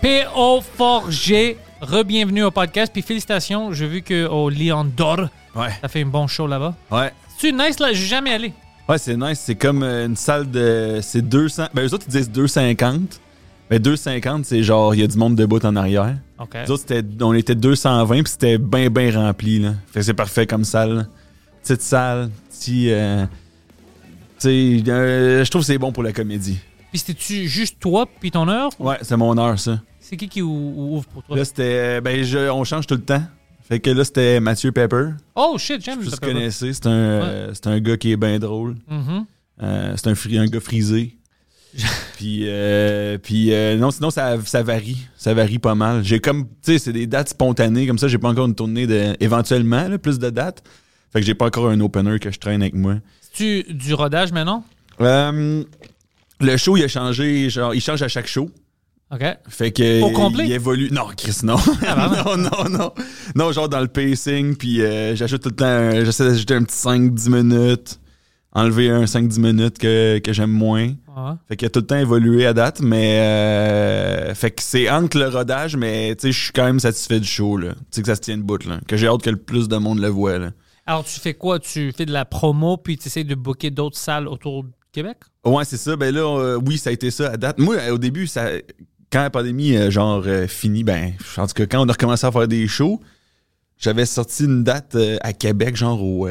P.O. Forger, re-bienvenue au podcast. Puis félicitations, j'ai vu que au Lion d'Or, Ouais. ça fait un bon show là-bas. Ouais. C'est nice là, j'ai jamais allé. Ouais, c'est nice. C'est comme euh, une salle de. C'est 200. Ben, eux autres, ils disent 250. Ben, 250, c'est genre, il y a du monde debout en arrière. OK. Nous autres, c'était- on était 220, puis c'était bien, bien rempli, là. Fait que c'est parfait comme salle. là. Petite salle, petit. euh, tu sais, euh, je trouve que c'est bon pour la comédie. Puis c'était-tu juste toi puis ton heure? Ouais, c'est mon heure, ça. C'est qui qui ou- ou- ouvre pour toi? Là, c'était. Ben, je- on change tout le temps. Fait que là, c'était Mathieu Pepper. Oh shit, j'aime sais le vous connaissez. C'est un, euh, c'est un gars qui est bien drôle. Mhm. Euh, c'est un, fri- un gars frisé. puis, euh, puis euh, non, sinon, ça, ça varie. Ça varie pas mal. J'ai comme, tu sais, c'est des dates spontanées. Comme ça, j'ai pas encore une tournée de, éventuellement, là, plus de dates. Fait que j'ai pas encore un opener que je traîne avec moi. C'est-tu du rodage maintenant? Euh, le show, il a changé. Genre, il change à chaque show. OK. Fait que. Au complet? Il évolue. Non, Chris, non. Ah, non, non, non. Non, genre dans le pacing, puis euh, j'ajoute tout le temps. J'essaie d'ajouter un petit 5-10 minutes. Enlever un 5-10 minutes que, que j'aime moins. Ouais. Fait qu'il a tout le temps évolué à date, mais. euh, fait que c'est entre le rodage, mais tu sais, je suis quand même satisfait du show, là. Tu sais, que ça se tient de bout, là. Que j'ai hâte que le plus de monde le voit, là. Alors tu fais quoi? Tu fais de la promo puis tu essaies de booker d'autres salles autour du Québec? Ouais, c'est ça. Ben là, euh, oui, ça a été ça à date. Moi, au début, ça, quand la pandémie, euh, genre, euh, finie, ben, en tout cas, quand on a recommencé à faire des shows, j'avais sorti une date euh, à Québec, genre au.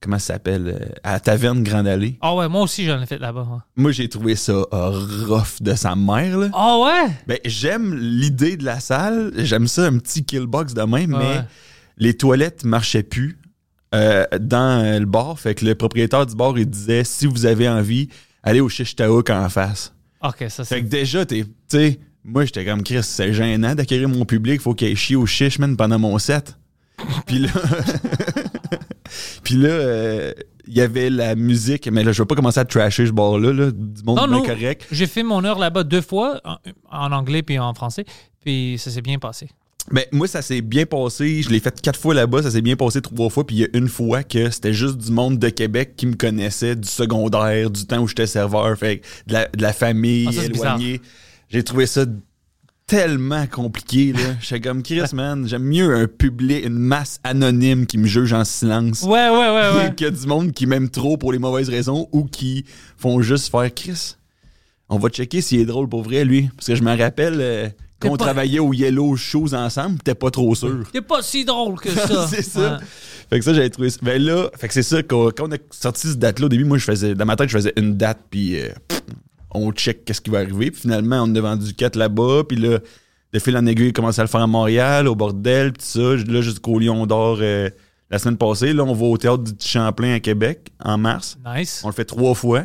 comment ça s'appelle À la Taverne Grande Allée. Ah ouais, moi aussi j'en ai fait là-bas. ouais. Moi, j'ai trouvé ça rough de sa mère, là. Ah ouais? Ben, j'aime l'idée de la salle. J'aime ça, un petit killbox de même, mais les toilettes marchaient plus euh, dans le bar. Fait que le propriétaire du bar, il disait si vous avez envie, allez au Shish Taouk en face. OK, ça Fait que déjà, t'es. Tu sais, moi, j'étais comme Chris, c'est gênant d'acquérir mon public. Faut qu'il chie au chiche, man, pendant mon set. Puis là. Puis là, euh, il y avait la musique, mais là, je vais pas commencer à trasher ce bar-là, là, du monde Non, bien non, correct. j'ai fait mon heure là-bas deux fois, en, en anglais puis en français, puis ça s'est bien passé. Mais moi, ça s'est bien passé. Je l'ai fait quatre fois là-bas. Ça s'est bien passé trois fois. Puis il y a une fois que c'était juste du monde de Québec qui me connaissait, du secondaire, du temps où j'étais serveur, fait de la, de la famille Ah, ça, éloignée. J'ai trouvé ça tellement compliqué. là. J'étais comme Chris, man. J'aime mieux un public, une masse anonyme qui me juge en silence. Ouais, ouais, ouais, ouais. que du monde qui m'aime trop pour les mauvaises raisons ou qui font juste faire Chris. On va checker s'il est drôle pour vrai, lui. Parce que je me rappelle euh, qu'on pas- travaillait au Yellow Shoes ensemble, t'es pas trop sûr. T'es pas si drôle que ça. c'est ça. Ouais. Fait que ça, j'avais trouvé ça. Ben là, fait que c'est ça, quand, quand on a sorti cette date-là, au début, moi, je faisais, dans ma tête, je faisais une date, puis euh, on check qu'est-ce qui va arriver. Puis finalement, on a vendu 4 là-bas, puis là, de fil en aiguille, commencé à le faire à Montréal, au bordel, puis tout ça. Là, jusqu'au Lion d'Or euh, la semaine passée. Là, on va au théâtre du Champlain à Québec, en mars. Nice. On le fait trois fois.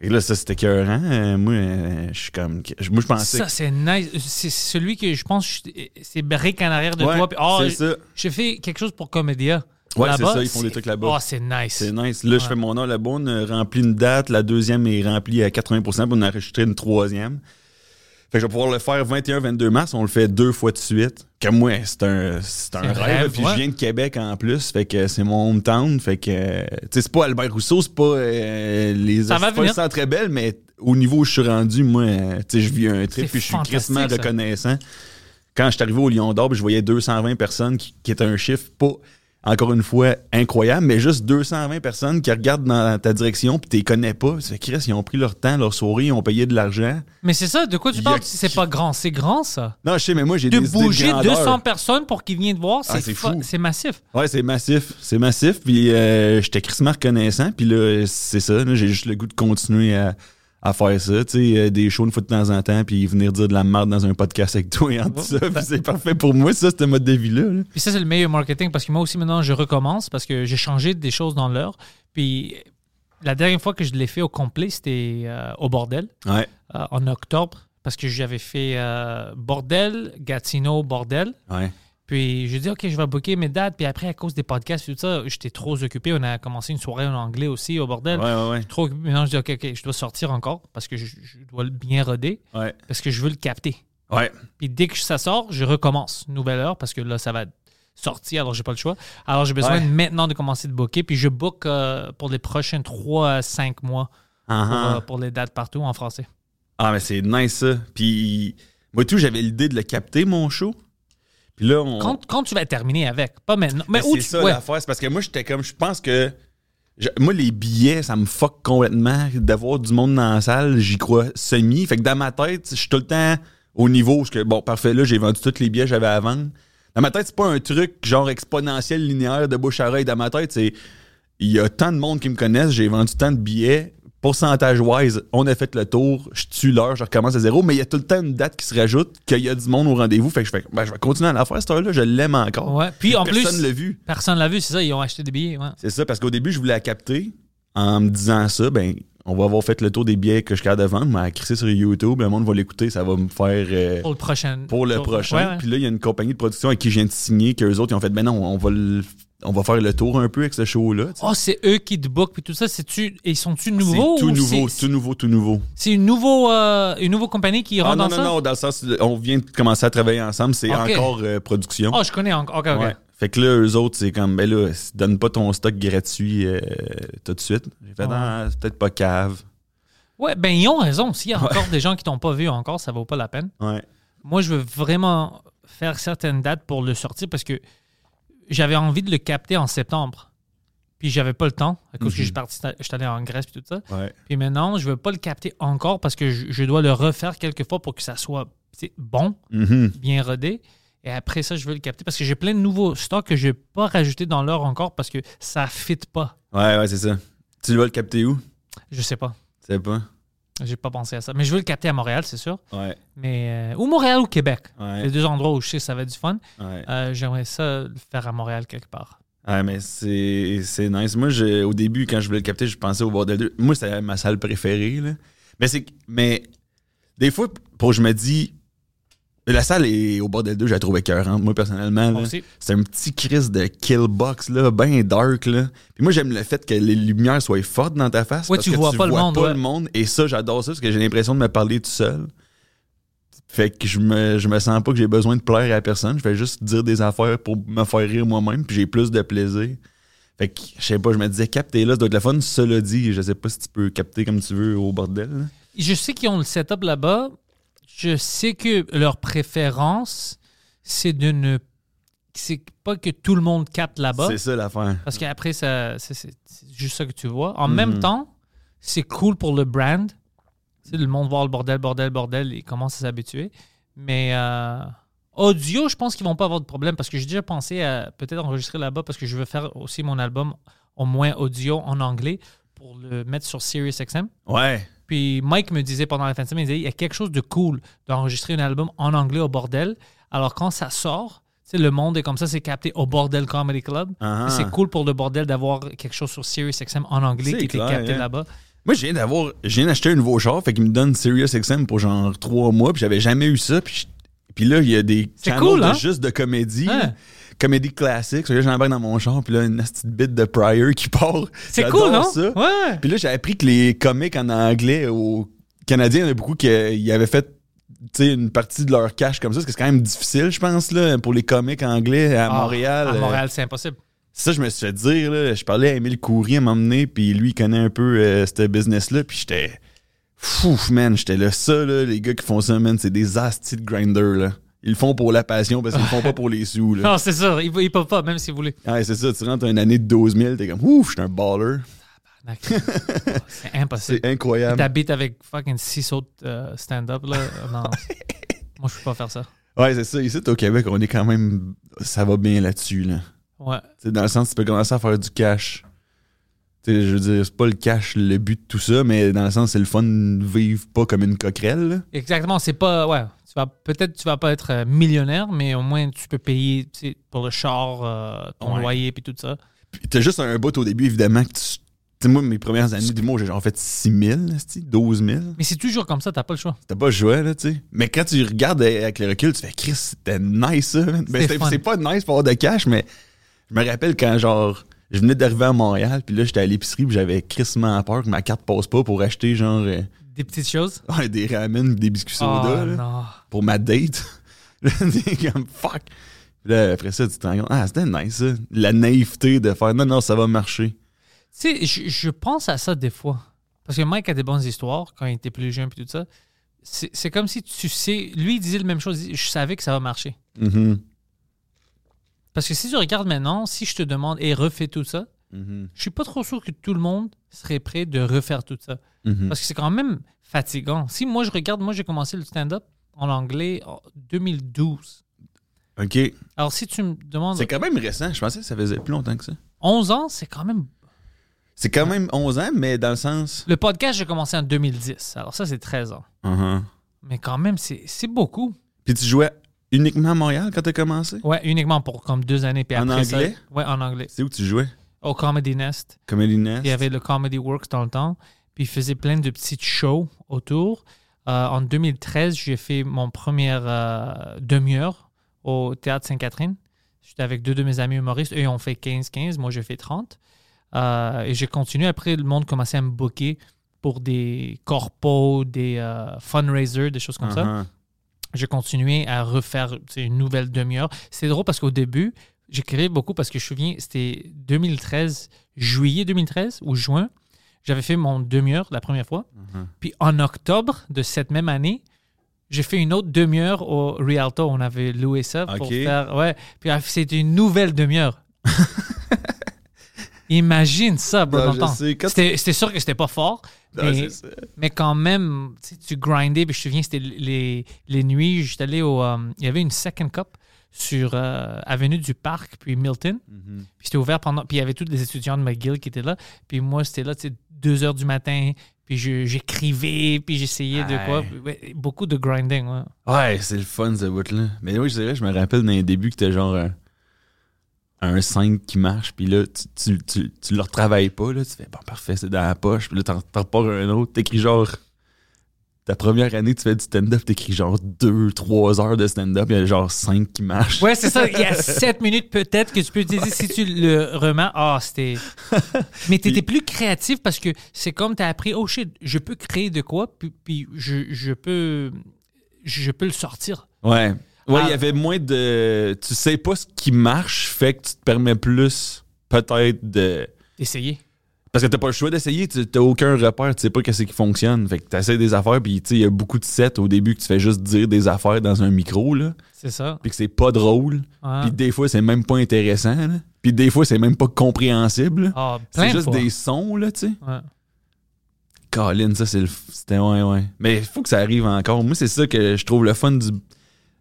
Et là, ça, c'était écœurant. Euh, moi, euh, je suis comme. Moi, je pensais. Ça, c'est nice. C'est celui que je pense, c'est brique en arrière de Ouais, toi. puis, c'est ça. J'ai fait quelque chose pour Comédia. Ouais, c'est ça, ils font des trucs là-bas. Oh, c'est nice. C'est nice. Là, je fais mon heure là-bas, on rempli une date, la deuxième est remplie à 80 puis on a enregistré une troisième. Fait que je vais pouvoir le faire 21-22 mars, on le fait deux fois de suite. Comme moi, c'est un, c'est un rêve. rêve, Puis ouais. je viens de Québec en plus, fait que c'est mon hometown. Fait que, tu sais, c'est pas Albert Rousseau, c'est pas euh, les Ça va c'est pas venir. centre très belle, mais au niveau où je suis rendu, moi, euh, tu sais, je vis un trip puis je suis crissement reconnaissant. quand je suis arrivé au Lion d'Or, puis je voyais 220 personnes, qui, qui est un chiffre pas, encore une fois, incroyable, mais juste 220 personnes qui regardent dans ta direction, puis tu les connais pas. C'est Chris, ils ont pris leur temps, leur souris, ils ont payé de l'argent. Mais c'est ça, de quoi tu parles? C'est pas grand, c'est grand ça. Non, je sais, mais moi, j'ai De des idées bouger grandeur. 200 personnes pour qu'ils viennent te voir, Ah, c'est fou. c'est massif. Ouais, c'est massif. C'est massif. Puis euh, j'étais crissement reconnaissant. Puis là, c'est ça. J'ai juste le goût de continuer à, à faire ça. Tu sais, euh, des shows une fois de temps en temps. Puis venir dire de la merde dans un podcast avec toi et en tout ça. Puis c'est parfait pour moi, ça, ce mode de vie-là. là. Puis ça, c'est le meilleur marketing parce que moi aussi, maintenant, je recommence parce que j'ai changé des choses dans l'heure. Puis la dernière fois que je l'ai fait au complet, c'était euh, au bordel, Ouais. euh, en octobre, parce que j'avais fait euh, bordel, Gatineau, bordel. Ouais. Puis j'ai dit, OK, je vais booker mes dates. Puis après, à cause des podcasts et tout ça, j'étais trop occupé. On a commencé une soirée en anglais aussi au bordel. Ouais, ouais, ouais. Trop occupé. Maintenant, je dis, OK, OK, je dois sortir encore parce que je, je dois le bien roder, Ouais. parce que je veux le capter. Ouais. Puis dès que ça sort, je recommence. Nouvelle heure parce que là, ça va sortir, alors j'ai pas le choix. Alors j'ai besoin Ouais. maintenant de commencer de booker. Puis je book euh, pour les prochains 3 à 5 mois pour, Ah, euh, pour les dates partout en français. Ah, mais c'est nice, ça. Puis moi, tout, j'avais l'idée de le capter, mon show. Puis là, on. Quand, quand tu vas terminer avec, pas maintenant. Mais, Mais où c'est ça ouais. l'affaire. C'est parce que moi, j'étais comme. Je pense que. je- moi, les billets, ça me fuck complètement. D'avoir du monde dans la salle, j'y crois semi. Fait que dans ma tête, je suis tout le temps au niveau. où que, bon, parfait, là, j'ai vendu tous les billets que j'avais à vendre. Dans ma tête, c'est pas un truc genre exponentiel linéaire de bouche à oreille. Dans ma tête, c'est. Il y a tant de monde qui me connaissent, j'ai vendu tant de billets. Pourcentage-wise, on a fait le tour, je tue l'heure, je recommence à zéro, mais il y a tout le temps une date qui se rajoute, qu'il y a du monde au rendez-vous. Fait que je fais, ben, je vais continuer à la faire cette heure-là, je l'aime encore. Ouais. Puis en plus. Personne l'a vu. Personne l'a vu, c'est ça, ils ont acheté des billets. ouais. C'est ça, parce qu'au début, je voulais la capter en me disant ça, ben, on va avoir fait le tour des billets que je suis de vendre, mais crisser sur YouTube, le monde va l'écouter, ça va me faire euh, Pour le prochain. pour le pour- prochain. ouais. Puis là, il y a une compagnie de production avec qui je viens de signer, qu'eux autres, ils ont fait, ben non, on va le- on va faire le tour un peu avec ce show-là. Oh, c'est eux qui te bookent puis tout ça. C'est-tu, ils sont-tu nouveaux c'est tout ou nouveau, tout nouveau, tout nouveau. C'est une, nouveau, euh, une nouvelle compagnie qui Ah rentre non, dans non, ça? non, dans le sens, on vient de commencer à travailler ensemble, c'est encore euh, production. Oh, je connais encore. Ok, ok. Ouais. Fait que là, eux autres, c'est comme, ben là, donne pas ton stock gratuit euh, tout de suite. J'ai fait. Ah, c'est peut-être pas cave. Ouais, ben ils ont raison. S'il y a encore des gens qui t'ont pas vu encore, ça vaut pas la peine. Ouais. Moi, je veux vraiment faire certaines dates pour le sortir parce que j'avais envie de le capter en septembre. Puis j'avais pas le temps à cause que Mhm. je suis parti, je suis allé en Grèce puis tout ça. Ouais. Puis maintenant, je veux pas le capter encore parce que je, je dois le refaire quelques fois pour que ça soit bon, Mhm. bien rodé. Et après ça, je veux le capter parce que j'ai plein de nouveaux stocks que je n'ai pas rajouté dans l'heure encore parce que ça ne fit pas. Ouais, ouais, c'est ça. Tu vas le capter où? Je sais pas. Tu sais pas? J'ai pas pensé à ça. Mais je veux le capter à Montréal, c'est sûr. Ouais. Mais, euh, ou Montréal ou Québec. Ouais. Les deux endroits où je sais que ça va être du fun. Ouais. Euh, J'aimerais ça le faire à Montréal quelque part. Ouais, mais c'est c'est nice. Moi, je- au début, quand je voulais le capter, je pensais au Bordel 2. Moi, c'était ma salle préférée. Là. Mais c'est mais des fois, pour je me dis, la salle est au Bordel 2, je la trouve écœurante, moi, personnellement. Moi aussi. C'est un petit crise de killbox, là, bien dark. Là. Puis moi, j'aime le fait que les lumières soient fortes dans ta face. Ouais, parce tu que vois pas le monde, pas ouais. le monde. Et ça, j'adore ça, parce que j'ai l'impression de me parler tout seul. Fait que je me, je me sens pas que j'ai besoin de plaire à personne. Je fais juste dire des affaires pour me faire rire moi-même, puis j'ai plus de plaisir. Fait que, je sais pas, je me disais, capter là, ça doit être le fun. Cela dit, je sais pas si tu peux capter comme tu veux au bordel. là. Je sais qu'ils ont le setup là-bas. Je sais que leur préférence, c'est de ne. C'est pas que tout le monde capte là-bas. C'est ça l'affaire. Parce qu'après, c'est, juste ça que tu vois. En Mhm. même temps, c'est cool pour le brand. Tu sais, le monde voit le bordel, bordel, bordel, et commence à s'habituer. Mais euh, audio, je pense qu'ils vont pas avoir de problème parce que j'ai déjà pensé à peut-être enregistrer là-bas parce que je veux faire aussi mon album au moins audio en anglais pour le mettre sur SiriusXM. Ouais. Puis Mike me disait pendant la fin de semaine, il disait, il y a quelque chose de cool d'enregistrer un album en anglais au bordel. Alors quand ça sort, tu sais, le monde est comme ça, c'est capté au Bordel Comedy Club. Ah. Puis C'est cool pour le bordel d'avoir quelque chose sur SiriusXM en anglais qui était capté hein. là-bas. Moi, je viens d'avoir. Je viens d'acheter un nouveau char, fait qu'il me donne Sirius XM pour genre trois mois, puis j'avais jamais eu ça. Puis, je- puis là, il y a des cool, de hein? juste de comédie. Hein? Comédie classique. Que là, j'embarque dans mon char, puis là, une petite bite de Pryor qui part. C'est cool, non? ça. Ouais. Puis là, j'ai appris que les comiques en anglais au Canadien, il y en a beaucoup qui euh, avaient fait tu sais, une partie de leur cash comme ça, parce que c'est quand même difficile, je pense, là, pour les comiques anglais à Ah, Montréal. À euh, Montréal, c'est impossible. ça, je me suis fait dire, là, je parlais à Émile Coury à m'emmener, puis lui, il connaît un peu euh, ce business-là, puis j'étais fou, man. J'étais là, ça, là, les gars qui font ça, man, c'est des astis de grinder, là. Ils le font pour la passion parce qu'ils le font pas pour les sous. Là. Non, c'est ça. Ils, ils peuvent pas, même si vous voulez. Ouais, c'est ça. Tu rentres une année de 12 000, t'es comme, ouf, je suis un baller. c'est impossible. C'est incroyable. T'habites avec fucking six autres euh, stand-up, là. Non. Moi, je peux pas faire ça. Ouais, c'est ça. Ici, au Québec, on est quand même. Ça va bien là-dessus, là. Ouais. Dans le sens, tu peux commencer à faire du cash. Tu sais, je veux dire, c'est pas le cash le but de tout ça, mais dans le sens, c'est le fun de vivre pas comme une coquerelle. là. Exactement. C'est pas. Ouais. Tu vas, peut-être tu vas pas être euh, millionnaire, mais au moins tu peux payer tu sais, pour le char, euh, ton Ouais. loyer, puis tout ça. Puis t'as juste un bout au début, évidemment, que tu. Tu sais, moi, mes premières années d'humour, j'ai genre fait 6 000, esti, 12 000. Mais c'est toujours comme ça, t'as pas le choix. T'as pas joué, là, tu sais. Mais quand tu regardes avec le recul, tu fais, Chris, c'était nice, ça. man. Ben, C'était c'était- fun. c'est pas nice pour avoir de cash, mais je me rappelle quand, genre, je venais d'arriver à Montréal, puis là, j'étais à l'épicerie, puis j'avais crissement peur que ma carte passe pas pour acheter, genre, euh, Des petites choses? ouais, des ramen, des biscuits soda, Oh, là, non. pour ma date. Comme, fuck. Puis là, après ça, tu te rends compte, ah, c'était nice, ça. La naïveté de faire, non, non, ça va marcher. Tu sais, je, je pense à ça des fois. Parce que Mike a des bonnes histoires quand il était plus jeune et tout ça. C'est comme si tu sais. Lui, il disait la même chose. il dit, Je savais que ça va marcher. Mhm, Parce que si tu regardes maintenant, si je te demande et refais tout ça, mhm, je suis pas trop sûr que tout le monde serait prêt de refaire tout ça. mhm. Parce que c'est quand même fatigant. Si moi je regarde, moi j'ai commencé le stand-up en anglais en 2012. OK. Alors si tu me demandes C'est quand même récent. Je pensais que ça faisait plus longtemps que ça. 11 ans, c'est quand même. C'est quand même 11 ans, mais dans le sens. Le podcast, j'ai commencé en 2010. Alors ça, c'est 13 ans. Mhm. Mais quand même, c'est c'est beaucoup. Puis tu jouais uniquement à Montréal quand t'as commencé? Ouais, uniquement pour comme deux années. Puis En après ça- anglais? ouais, en anglais. C'est où tu jouais? Au Comedy Nest. Comedy Nest? Il y avait le Comedy Works dans le temps. Puis il faisait plein de petites shows autour. Euh, en 2013, j'ai fait mon première euh, demi-heure au Théâtre Sainte-Catherine. J'étais avec deux de mes amis humoristes. Eux, ils ont fait 15-15. Moi, j'ai fait 30. Euh, et j'ai continué. Après, le monde commençait à me booker pour des corpos, des fundraisers, des choses comme ça Uh-huh. J'ai continué à refaire une nouvelle demi-heure. C'est drôle parce qu'au début, j'écrivais beaucoup parce que je me souviens, c'était 2013, juillet 2013 ou juin. J'avais fait mon demi-heure la première fois. Puis en octobre de cette même année, j'ai fait une autre demi-heure au Rialto. On avait loué ça pour faire. Ouais. Puis ah, c'était une nouvelle demi-heure. Imagine ça, bro, Non, dans je le temps. sais. Quand- C'était c'était sûr que c'était pas fort. Non, mais- quand même, tu sais, tu grindais. Puis je te souviens, c'était les, les nuits. J'étais allé au. euh, il y avait une Second Cup sur euh, Avenue du Parc, puis Milton. Mhm. Puis c'était ouvert pendant. Puis il y avait tous les étudiants de McGill qui étaient là. Puis moi, c'était là, tu sais, 2 heures du matin. Puis je- j'écrivais, puis j'essayais de quoi. Ouais. Beaucoup de grinding, ouais. Ouais, c'est le fun, ce bout-là. Mais oui, je dirais, je me rappelle dans les débuts que t'as genre un, un 5 qui marche, puis là, tu, tu, tu, tu le retravailles pas, là. Tu fais, bon, parfait, c'est dans la poche, puis là, t'en t'en repars un autre. T'écris genre. Ta première année, tu fais du stand-up, t'écris genre 2-3 heures de stand-up, il y a genre 5 qui marchent. Ouais, c'est ça. Il y a 7 minutes peut-être que tu peux utiliser si tu le remets. Ah, c'était. Mais tu étais plus créatif parce que c'est comme tu as appris, oh shit, je peux créer de quoi, puis, puis je, je peux. Je peux le sortir. Ouais. Ouais, il Ah. y avait moins de. Tu sais pas ce qui marche, fait que tu te permets plus, peut-être, de. Essayer. Parce que t'as pas le choix d'essayer, t'as aucun repère, tu sais pas qu'est-ce qui fonctionne. Fait que t'essayes des affaires, puis tu sais, il y a beaucoup de sets au début que tu fais juste dire des affaires dans un micro, là. C'est ça. Puis que c'est pas drôle. Ouais. Puis des fois, c'est même pas intéressant, là. Puis des fois, c'est même pas compréhensible. Ah, c'est juste fois. des sons, là, tu sais. Ouais. Colin, ça, c'est le. C'était, ouais, ouais. Mais il faut que ça arrive encore. Moi, c'est ça que je trouve le fun du,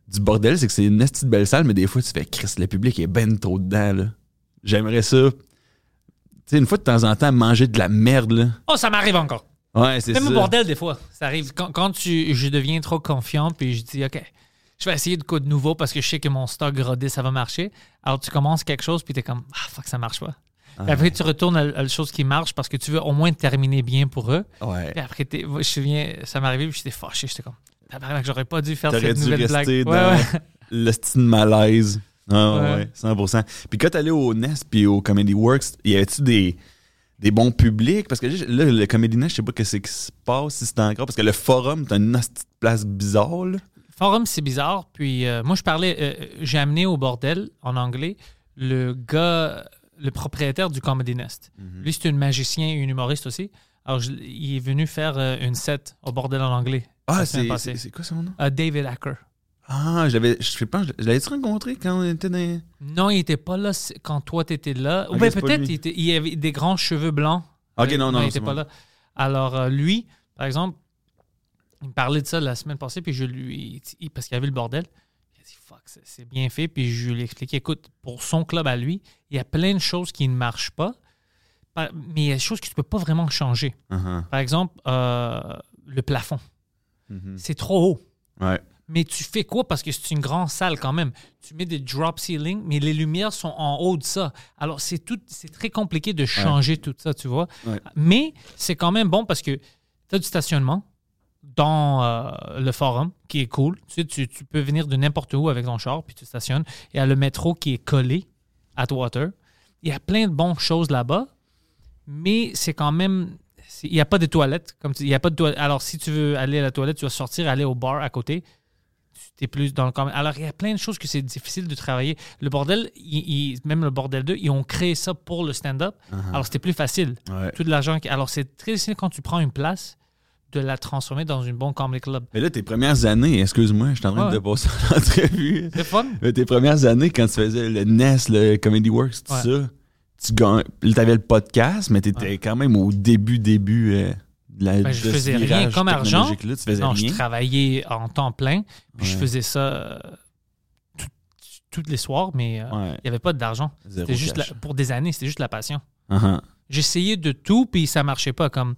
du bordel, c'est que c'est une petite belle salle, mais des fois, tu fais, Chris, le public est ben trop dedans, là. J'aimerais ça. Tu sais, une fois de temps en temps, manger de la merde, là. Oh, ça m'arrive encore. Ouais, c'est ça. Même au bordel, des fois. Ça arrive. Quand, quand tu, je deviens trop confiant, puis je dis, OK, je vais essayer de quoi de nouveau parce que je sais que mon stock rodé, ça va marcher. Alors, tu commences quelque chose, puis tu es comme, ah, fuck, ça marche pas. Puis après, tu retournes à, à la chose qui marche parce que tu veux au moins terminer bien pour eux. Ouais. Puis après, je me souviens, ça m'est arrivé, puis j'étais fâché. J'étais comme, tabarnak, j'aurais pas dû faire cette dû nouvelle blague. rester Ouais, dans ouais. le style malaise. Ah, ouais. Ouais. 100%. Puis quand t'allais au Nest puis au Comedy Works, y avait-tu des, des bons publics? Parce que là, le Comedy Nest, je sais pas qu'est-ce qui se passe, si c'est encore. Parce que le forum, t'as une petite place bizarre, là. Forum, c'est bizarre. Puis euh, moi, je parlais, euh, j'ai amené au bordel, en anglais, le gars, le propriétaire du Comedy Nest. Lui, c'est un magicien et un humoriste aussi. Alors, je- il est venu faire euh, une set au bordel en anglais. Ah, c'est c'est- quoi son nom? Euh, David Acker. Ah, j'avais. Je sais pas, je l'avais-tu rencontré quand on était dans. Non, il était pas là quand toi, t'étais là. Ou bien c'est pas peut-être il, avait des grands cheveux blancs. Ok, Euh, non, non, il était pas là. Alors, euh, lui, par exemple, il me parlait de ça la semaine passée, puis je lui. il- parce qu'il y avait le bordel. Il a dit, fuck, c'est- bien fait. Puis je lui ai expliqué, écoute, pour son club à lui, il y a plein de choses qui ne marchent pas, mais il y a des choses que tu peux pas vraiment changer. Uh-huh. Par exemple, euh, le plafond. Mhm. C'est trop haut. Ouais. Mais tu fais quoi? Parce que c'est une grande salle quand même. Tu mets des drop ceiling, mais les lumières sont en haut de ça. Alors, c'est tout, c'est très compliqué de changer tout ça, tu vois. Ouais. Mais c'est quand même bon parce que tu as du stationnement dans euh, le forum qui est cool. Tu, sais, tu, tu peux venir de n'importe où avec ton char, puis tu stationnes. Il y a le métro qui est collé à Atwater. Il y a plein de bonnes choses là-bas, mais c'est quand même. Il n'y a pas de toilettes. Comme tu- y a pas de toilettes. Alors, si tu veux aller à la toilette, tu vas sortir, aller au bar à côté. Tu es plus dans le commun. Alors, il y a plein de choses que c'est difficile de travailler. Le bordel, il- il- même le bordel 2, ils ont créé ça pour le stand-up. Alors, c'était plus facile. Ouais. Tout de l'argent. Alors, c'est très difficile quand tu prends une place de la transformer dans une bonne comedy club. Mais là, tes premières années, excuse-moi, je suis en train Ouais. de passer l'entrevue. C'est fun. Mais tes premières années, quand tu faisais le NES, le Comedy Works, tout Ouais. ça, tu gagnes. T'avais le podcast, mais t'étais Ouais. quand même au début, début euh, de la Ben, je de faisais rien comme argent. Tu Non, rien. je travaillais en temps plein. Puis je faisais ça euh, tous les soirs, mais euh, il Ouais. n'y avait pas d'argent. C'était juste la- pour des années, c'était juste la passion. Uh-huh. J'essayais de tout, puis ça marchait pas. comme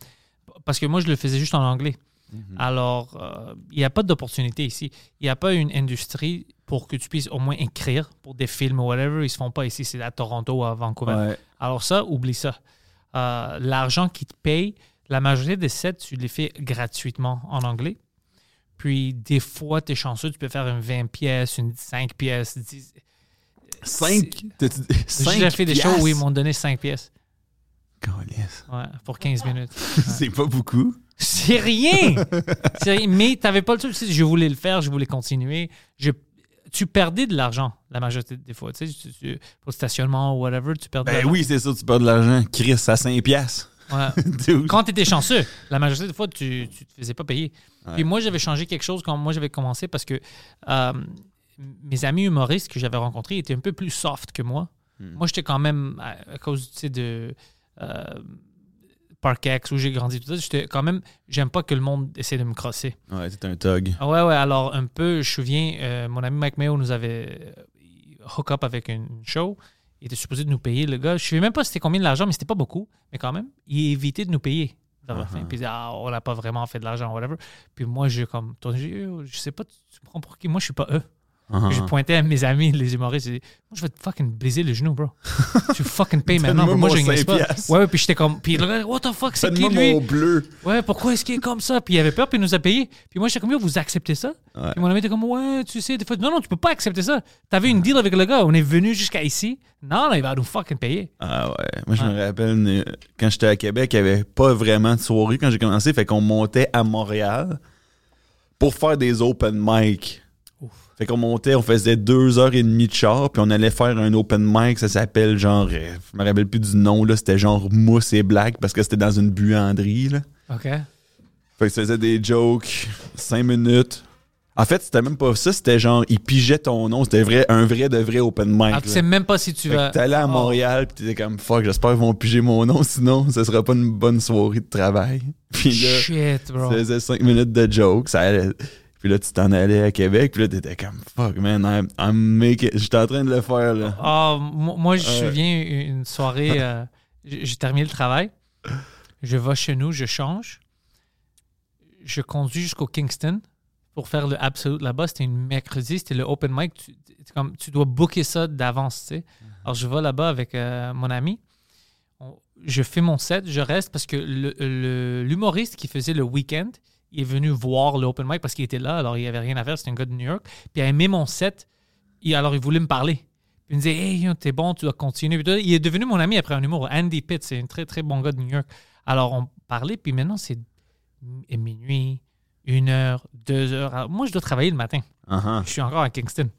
Parce que moi, je le faisais juste en anglais. Mhm. Alors, euh, il n'y a pas d'opportunité ici. Il n'y a pas une industrie pour que tu puisses au moins écrire pour des films ou whatever. Ils se font pas ici. C'est à Toronto ou à Vancouver. Ouais. Alors ça, oublie ça. Euh, L'argent qui te paye, la majorité des sets, tu les fais gratuitement en anglais. Puis des fois, tu es chanceux, tu peux faire une 20 pièces, une 5 pièces, 10. Cinq? t'as-tu- J'ai cinq déjà fait des shows où ils m'ont donné 5 pièces ouais, pour 15 minutes. C'est pas beaucoup. C'est rien! Rien. Mais tu n'avais pas le truc. Je voulais le faire, je voulais continuer. Je- tu perdais de l'argent la majorité des fois. Tu sais, tu- tu- pour le stationnement ou whatever, tu perds de Ben l'argent. oui, c'est ça, tu perds de l'argent. Chris, à 5 piastres. Ouais. Quand tu étais chanceux, la majorité des fois, tu ne te faisais pas payer. Puis moi, j'avais changé quelque chose quand moi j'avais commencé parce que euh, mes amis humoristes que j'avais rencontrés étaient un peu plus soft que moi. Moi, j'étais quand même, à, à cause tu sais, de euh, Park X où j'ai grandi, tout ça, j'étais quand même, j'aime pas que le monde essaie de me crosser. Ouais, t'es un thug. Ah ouais, ouais, alors un peu, je me souviens, euh, mon ami Mike Mayo nous avait euh, hook up avec une show. Il était supposé de nous payer, le gars. Je ne sais même pas c'était combien de l'argent, mais c'était pas beaucoup. Mais quand même, il évitait de nous payer fin. Puis il disait, ah, on n'a pas vraiment fait de l'argent, whatever. Puis moi, comme, j'ai Oh, je sais pas, tu tu me prends pour qui? Moi, je suis pas eux. Uh-huh. Je pointais à mes amis, les humoristes, dit, moi, je vais te fucking briser le genou, bro. tu fucking payes maintenant. Bro. Moi, je gagne 5 pas. piastres. Ouais, ouais, puis j'étais comme, puis what the fuck, c'est qui lui? mon bleu. Ouais, pourquoi est-ce qu'il est comme ça? Puis il avait peur, puis il nous a payé. Puis moi, j'étais comme, vous acceptez ça? Ouais. Puis mon ami était comme, ouais, tu sais, des fois, non, non, tu peux pas accepter ça. T'avais une deal avec le gars, on est venu jusqu'à ici. Non, non, il va nous fucking payer. Ah ouais. Moi, je me rappelle, quand j'étais à Québec, il n'y avait pas vraiment de soirée quand j'ai commencé. Fait qu'on montait à Montréal pour faire des open mic. Fait qu'on montait, on faisait deux heures et demie de char, puis on allait faire un open mic. Ça s'appelle genre, euh, je me rappelle plus du nom, là. C'était genre mousse et blague parce que c'était dans une buanderie, là. OK. Fait que ça faisait des jokes, cinq minutes. En fait, c'était même pas ça, c'était genre, ils pigeaient ton nom. C'était vrai, un vrai de vrai open mic. Ah, tu sais même pas si tu vas. t'allais à Oh. Montréal pis t'étais comme fuck, j'espère qu'ils vont piger mon nom, sinon ça sera pas une bonne soirée de travail. Puis là, Shit, bro. tu faisais 5 minutes de jokes, ça allait. Puis là, tu t'en allais à Québec, puis là, t'étais comme fuck, man, I'm, I'm making. J'étais en train de le faire, là. Ah, mo- moi, je me Ouais. souviens une soirée, euh, j'ai terminé le travail. Je vais chez nous, je change. Je conduis jusqu'au Kingston pour faire le Absolute là-bas. C'était une mercredi, c'était le open mic. Tu, comme, tu dois booker ça d'avance, tu sais. Alors, je vais là-bas avec euh, mon ami. On- je fais mon set, je reste parce que le- le- l'humoriste qui faisait le week-end, il est venu voir le open mic parce qu'il était là, alors il n'y avait rien à faire, c'était un gars de New York. Puis il a aimé mon set, et alors il voulait me parler. Il me disait, hey, t'es bon, tu dois continuer. Il est devenu mon ami après un humour. Andy Pitt, c'est un très, très bon gars de New York. Alors on parlait, puis maintenant c'est mi- minuit, une heure, deux heures. Alors, moi, je dois travailler le matin. Uh-huh. Je suis encore à Kingston.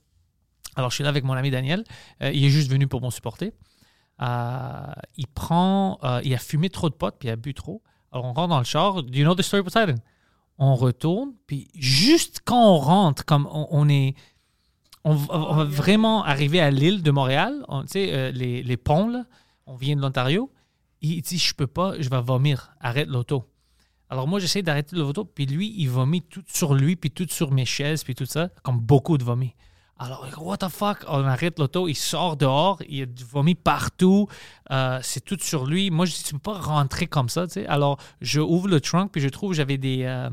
Alors, je suis là avec mon ami Daniel. Euh, il est juste venu pour me supporter. Euh, il prend, euh, il a fumé trop de potes, puis il a bu trop. Alors, on rentre dans le char. Do you know the story of Poseidon? On retourne, puis juste quand on rentre, comme on, est. On, va- vraiment arriver à l'île de Montréal, on- tu sais, euh, les, les ponts, là, on vient de l'Ontario. Il dit Je peux pas, je vais vomir, arrête l'auto. Alors moi, j'essaie d'arrêter l'auto, puis lui, il vomit tout sur lui, puis tout sur mes chaises, puis tout ça, comme beaucoup de vomi. Alors, what the fuck? On arrête l'auto, il sort dehors, il y a du vomi partout, euh, c'est tout sur lui. Moi, je dis, tu peux pas rentrer comme ça, tu sais. Alors, je ouvre le trunk, puis je trouve j'avais des, euh,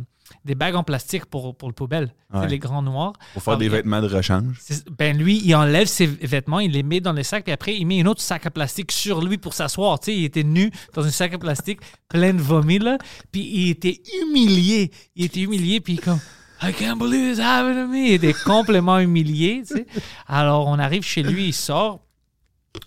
des bagues en plastique pour, pour le poubelle, les grands noirs. Pour faire des vêtements de rechange. C'est- Ben lui, il enlève ses vêtements, il les met dans le sac, puis après, il met un autre sac à plastique sur lui pour s'asseoir. Tu sais, il était nu dans un sac à plastique plein de vomi, là. Puis il était humilié. Il était humilié, puis comme... I can't believe it's happening to me. Il était complètement humilié, tu sais. Alors, on arrive chez lui, il sort.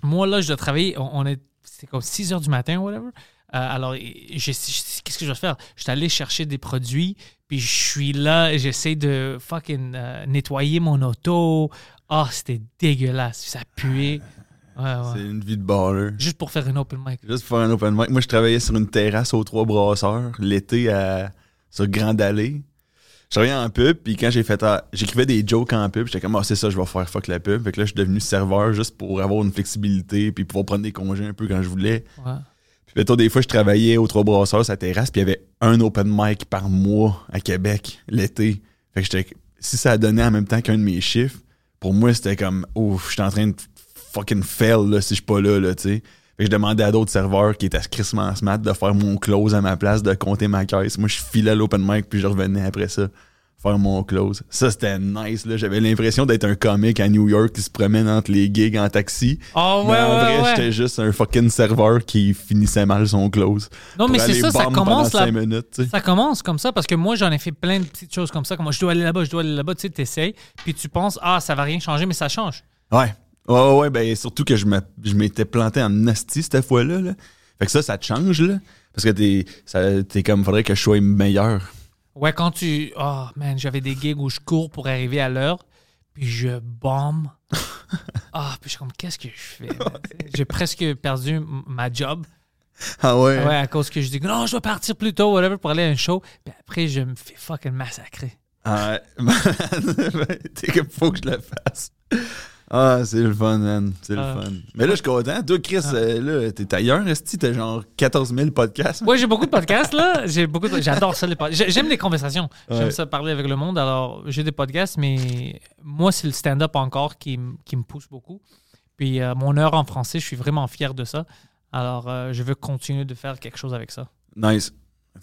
Moi, là, je dois travailler. On, on est... C'était comme 6 heures du matin, whatever. Euh, alors, qu'est-ce que je dois faire? Je suis allé chercher des produits, puis je suis là, j'essaie de fucking euh, nettoyer mon auto. Ah, c'était dégueulasse. Ça puait. Ouais, ouais. C'est une vie de baller. Juste pour faire une open mic. Juste pour faire un open mic. Moi, je travaillais sur une terrasse aux Trois Brasseurs l'été à, sur Grande Allée. Je travaillais en pub, puis quand j'ai fait. ah, J'écrivais des jokes en pub, j'étais comme, ah, c'est ça, je vais faire fuck la pub. Fait que là, je suis devenu serveur juste pour avoir une flexibilité, puis pouvoir prendre des congés un peu quand je voulais. Ouais. Puis mettons, des fois, je travaillais aux Trois Brasseurs, sa terrasse, puis il y avait un open mic par mois à Québec, l'été. Fait que j'étais. Si ça donnait en même temps qu'un de mes chiffres, pour moi, c'était comme, ouf, je suis en train de fucking fail, là, si je suis pas là, là, tu sais. Fait que je demandais à d'autres serveurs qui étaient à Christmas Smart de faire mon close à ma place, de compter ma caisse. Moi, je filais l'open mic, puis je revenais après ça faire mon close. Ça, c'était nice, là. J'avais l'impression d'être un comique à New York qui se promène entre les gigs en taxi. Oh, ouais, Mais en ouais, vrai, ouais. j'étais juste un fucking serveur qui finissait mal son close. Non, mais c'est ça, ça commence minutes, tu sais. Ça commence comme ça parce que moi, j'en ai fait plein de petites choses comme ça. Comme je dois aller là-bas, je dois aller là-bas. Tu sais, t'essayes. Puis tu penses, ah, ça va rien changer, mais ça change. Ouais. Ouais, ouais, ouais, ben surtout que je m'étais planté en nasty cette fois-là. Là. Fait que ça, ça te change, là. Parce que t'es, ça- t'es comme, faudrait que je sois meilleur. Ouais, quand tu. Oh, man, j'avais des gigs où je cours pour arriver à l'heure, puis je bombe. Ah, puis je suis comme, qu'est-ce que je fais? J'ai presque perdu ma job. Ah ouais? Ouais, à cause que je dis, non, je dois partir plus tôt, whatever, pour aller à un show. Puis après, je me fais fucking massacrer. Ah, ouais. t'es comme, faut que je le fasse. Ah, c'est le fun, man. C'est Ah. le fun. Mais là, je suis content. Toi, Chris, euh, là, t'es ailleurs, est T'as genre 14 000 podcasts? Ouais, j'ai beaucoup de podcasts, là. J'ai beaucoup de- J'adore ça, les podcasts. J'ai- J'aime les conversations. J'aime Ouais. ça parler avec le monde. Alors, j'ai des podcasts, mais moi, c'est le stand-up encore qui, qui me pousse beaucoup. Puis, euh, mon heure en français, je suis vraiment fier de ça. Alors, euh, je veux continuer de faire quelque chose avec ça. Nice.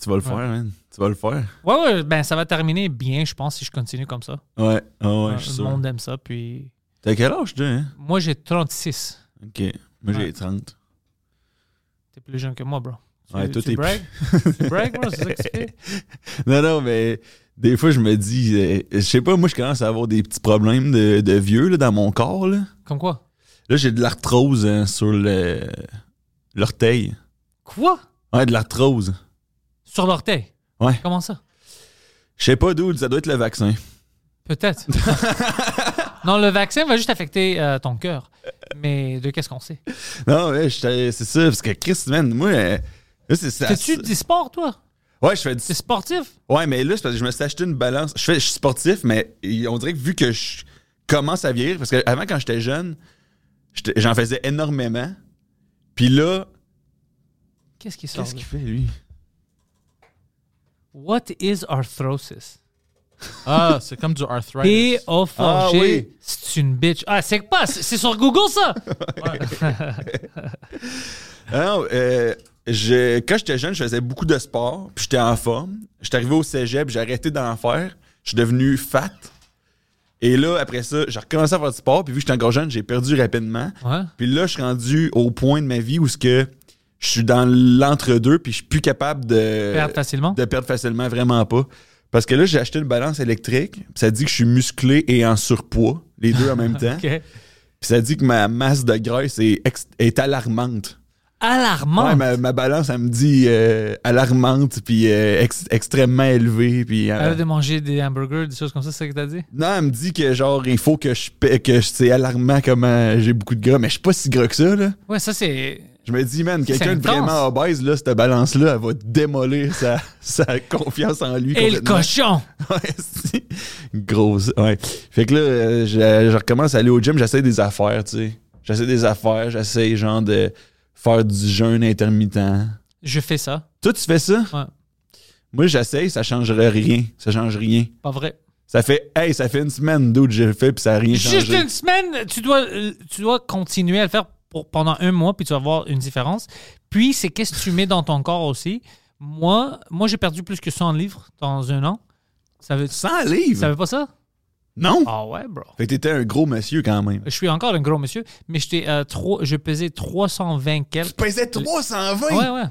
Tu vas le Ouais. faire, man. Tu vas le faire. Ouais, ouais, ben, ça va terminer bien, je pense, si je continue comme ça. Ouais. Ah ouais, Euh, je suis le sûr. monde aime ça. Puis, T'as quel âge, toi, hein? moi, j'ai 36. Ok. Moi, j'ai Ouais. 30. T'es plus jeune que moi, bro. Tu, Ouais, toi, tu t'es bragues? tu bragues, bro? C'est ça que tu fais? Non, non, mais des fois, je me dis, euh, je sais pas, moi, je commence à avoir des petits problèmes de, de vieux là, dans mon corps. Là, Comme quoi? là j'ai de l'arthrose hein, sur le l'orteil. Quoi? Ouais, de l'arthrose. Sur l'orteil? Ouais. Comment ça? Je sais pas d'où, ça doit être le vaccin. Peut-être. non, le vaccin va juste affecter euh, ton cœur. Mais de qu'est-ce qu'on sait? Non, ouais, c'est ça, parce que Chris, man, moi, euh, c'est ça. Fais-tu du sport, toi? Ouais, je fais du T'es sportif? Ouais, mais là, c'est parce que je me suis acheté une balance. Je, fais, je suis sportif, mais on dirait que vu que je commence à vieillir, parce qu'avant, quand j'étais jeune, j'en faisais énormément. Puis là, Qu'est-ce qui sort? qu'est-ce qu'il fait, lui? What is arthrosis? Ah, c'est comme du arthritis. P.O. Ah, Forger, oui. c'est une bitch. Ah, c'est pas, c'est c'est sur Google, ça? Non, euh, je- quand j'étais jeune, je faisais beaucoup de sport, puis j'étais en forme. J'étais arrivé au cégep, j'ai arrêté d'en faire. Je suis devenu fat. Et là, après ça, j'ai recommencé à faire du sport, puis vu que j'étais encore jeune, j'ai perdu rapidement. Ouais. Puis là, je suis rendu au point de ma vie où ce que je suis dans l'entre-deux, puis je suis plus capable de Perdre facilement? de perdre facilement, vraiment pas. Parce que là, j'ai acheté une balance électrique, ça dit que je suis musclé et en surpoids, les deux en même temps. Puis ça dit que ma masse de graisse est, alarmante. Alarmant. Ouais, ma, ma balance, elle me dit euh, alarmante, puis euh, ex- extrêmement élevée. Puis, euh, Arrête de manger des hamburgers, des choses comme ça, c'est ça que t'as dit? non, elle me dit que genre, il faut que je paie, que c'est alarmant comment j'ai beaucoup de gras, mais je suis pas si gras que ça, là. Ouais, ça, c'est. Je me dis, man, quelqu'un de vraiment obèse, là, cette balance-là, elle va démolir sa, sa confiance en lui. Et le cochon! Ouais. Grosse. Ouais. Fait que là, euh, je, je recommence à aller au gym, j'essaie des affaires, tu sais. J'essaie des affaires, j'essaie, genre, de faire du jeûne intermittent. Je fais ça. Toi, tu fais ça? Ouais. Moi, j'essaie, ça changerait rien. Ça change rien. Pas vrai. Ça fait, hey, ça fait une semaine je le fais, puis ça n'a rien changé. Juste une semaine, tu dois, euh, tu dois continuer à le faire pour, pendant un mois, puis tu vas voir une différence. Puis, c'est qu'est-ce que tu mets dans ton corps aussi. Moi, moi j'ai perdu plus que 100 livres dans un an. Ça veut, 100 livres? ça veut pas ça? Non? Ah ouais, bro. Fait que t'étais un gros monsieur quand même. Je suis encore un gros monsieur, mais j'étais, euh, je pesais 320 Tu quelques. pesais 320? Ouais, ouais.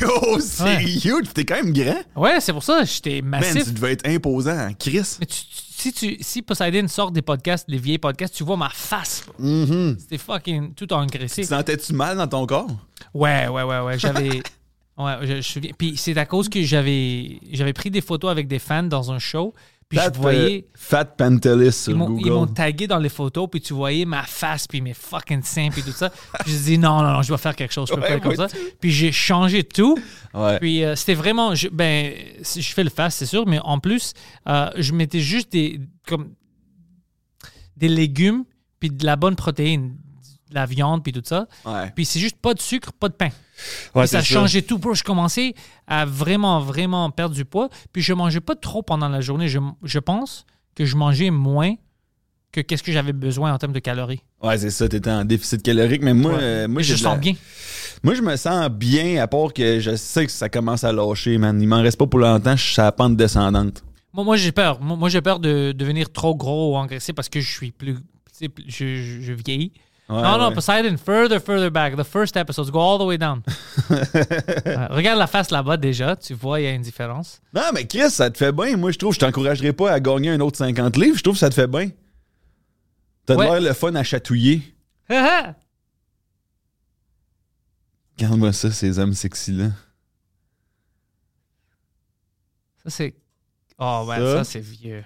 Yo, sérieux? T'es quand même grand? Ouais, c'est pour ça, j'étais Man, massif. tu devais être imposant en Chris. Mais tu- si, tu, si Poseidon sort des podcasts, des vieilles podcasts, tu vois ma face. Mhm. C'était fucking tout engraissé. Tu sentais-tu mal dans ton corps? Ouais, ouais, ouais, ouais. J'avais. ouais, je. Puis c'est à cause que j'avais j'avais pris des photos avec des fans dans un show. Puis Fat, je voyais. euh, Fat Pantelis sur Ils m'ont, ils m'ont Google. tagué dans les photos, puis tu voyais ma face, puis mes fucking seins, puis tout ça. Puis je dis non, non, non, je dois faire quelque chose, je peux Ouais, pas être comme ça. Puis j'ai changé tout. Ouais. Puis euh, c'était vraiment. Je, ben, je fais le fast, c'est sûr, mais en plus, euh, je mettais juste des. Comme, des légumes, puis de la bonne protéine, de la viande, puis tout ça. Ouais. Puis c'est juste pas de sucre, pas de pain. Ouais, ça changeait tout. Bro, je commençais à vraiment, vraiment perdre du poids. Puis je mangeais pas trop pendant la journée. Je, je pense que je mangeais moins que qu'est-ce que j'avais besoin en termes de calories. Ouais, c'est ça, t'étais en déficit calorique, mais moi, Ouais. euh, moi je la- sens bien. Moi, je me sens bien, à part que je sais que ça commence à lâcher, man. Il m'en reste pas pour longtemps, je suis sur la pente descendante. Moi, moi j'ai peur. Moi, j'ai peur de devenir trop gros ou engraissé parce que je suis plus. je, je vieillis. Ouais, non, non, ouais. Poseidon, further, further back. The first episodes go all the way down. Ouais, regarde la face là-bas déjà. Tu vois, il y a une différence. Non, mais Chris, ça te fait bien. Moi, je trouve, je t'encouragerais pas à gagner un autre 50 livres. Je trouve que ça te fait bien. T'as Ouais. l'air le fun à chatouiller. ça, Regarde-moi ça, ces hommes sexy-là. c'est. Oh, ouais, Ça? ça, c'est vieux.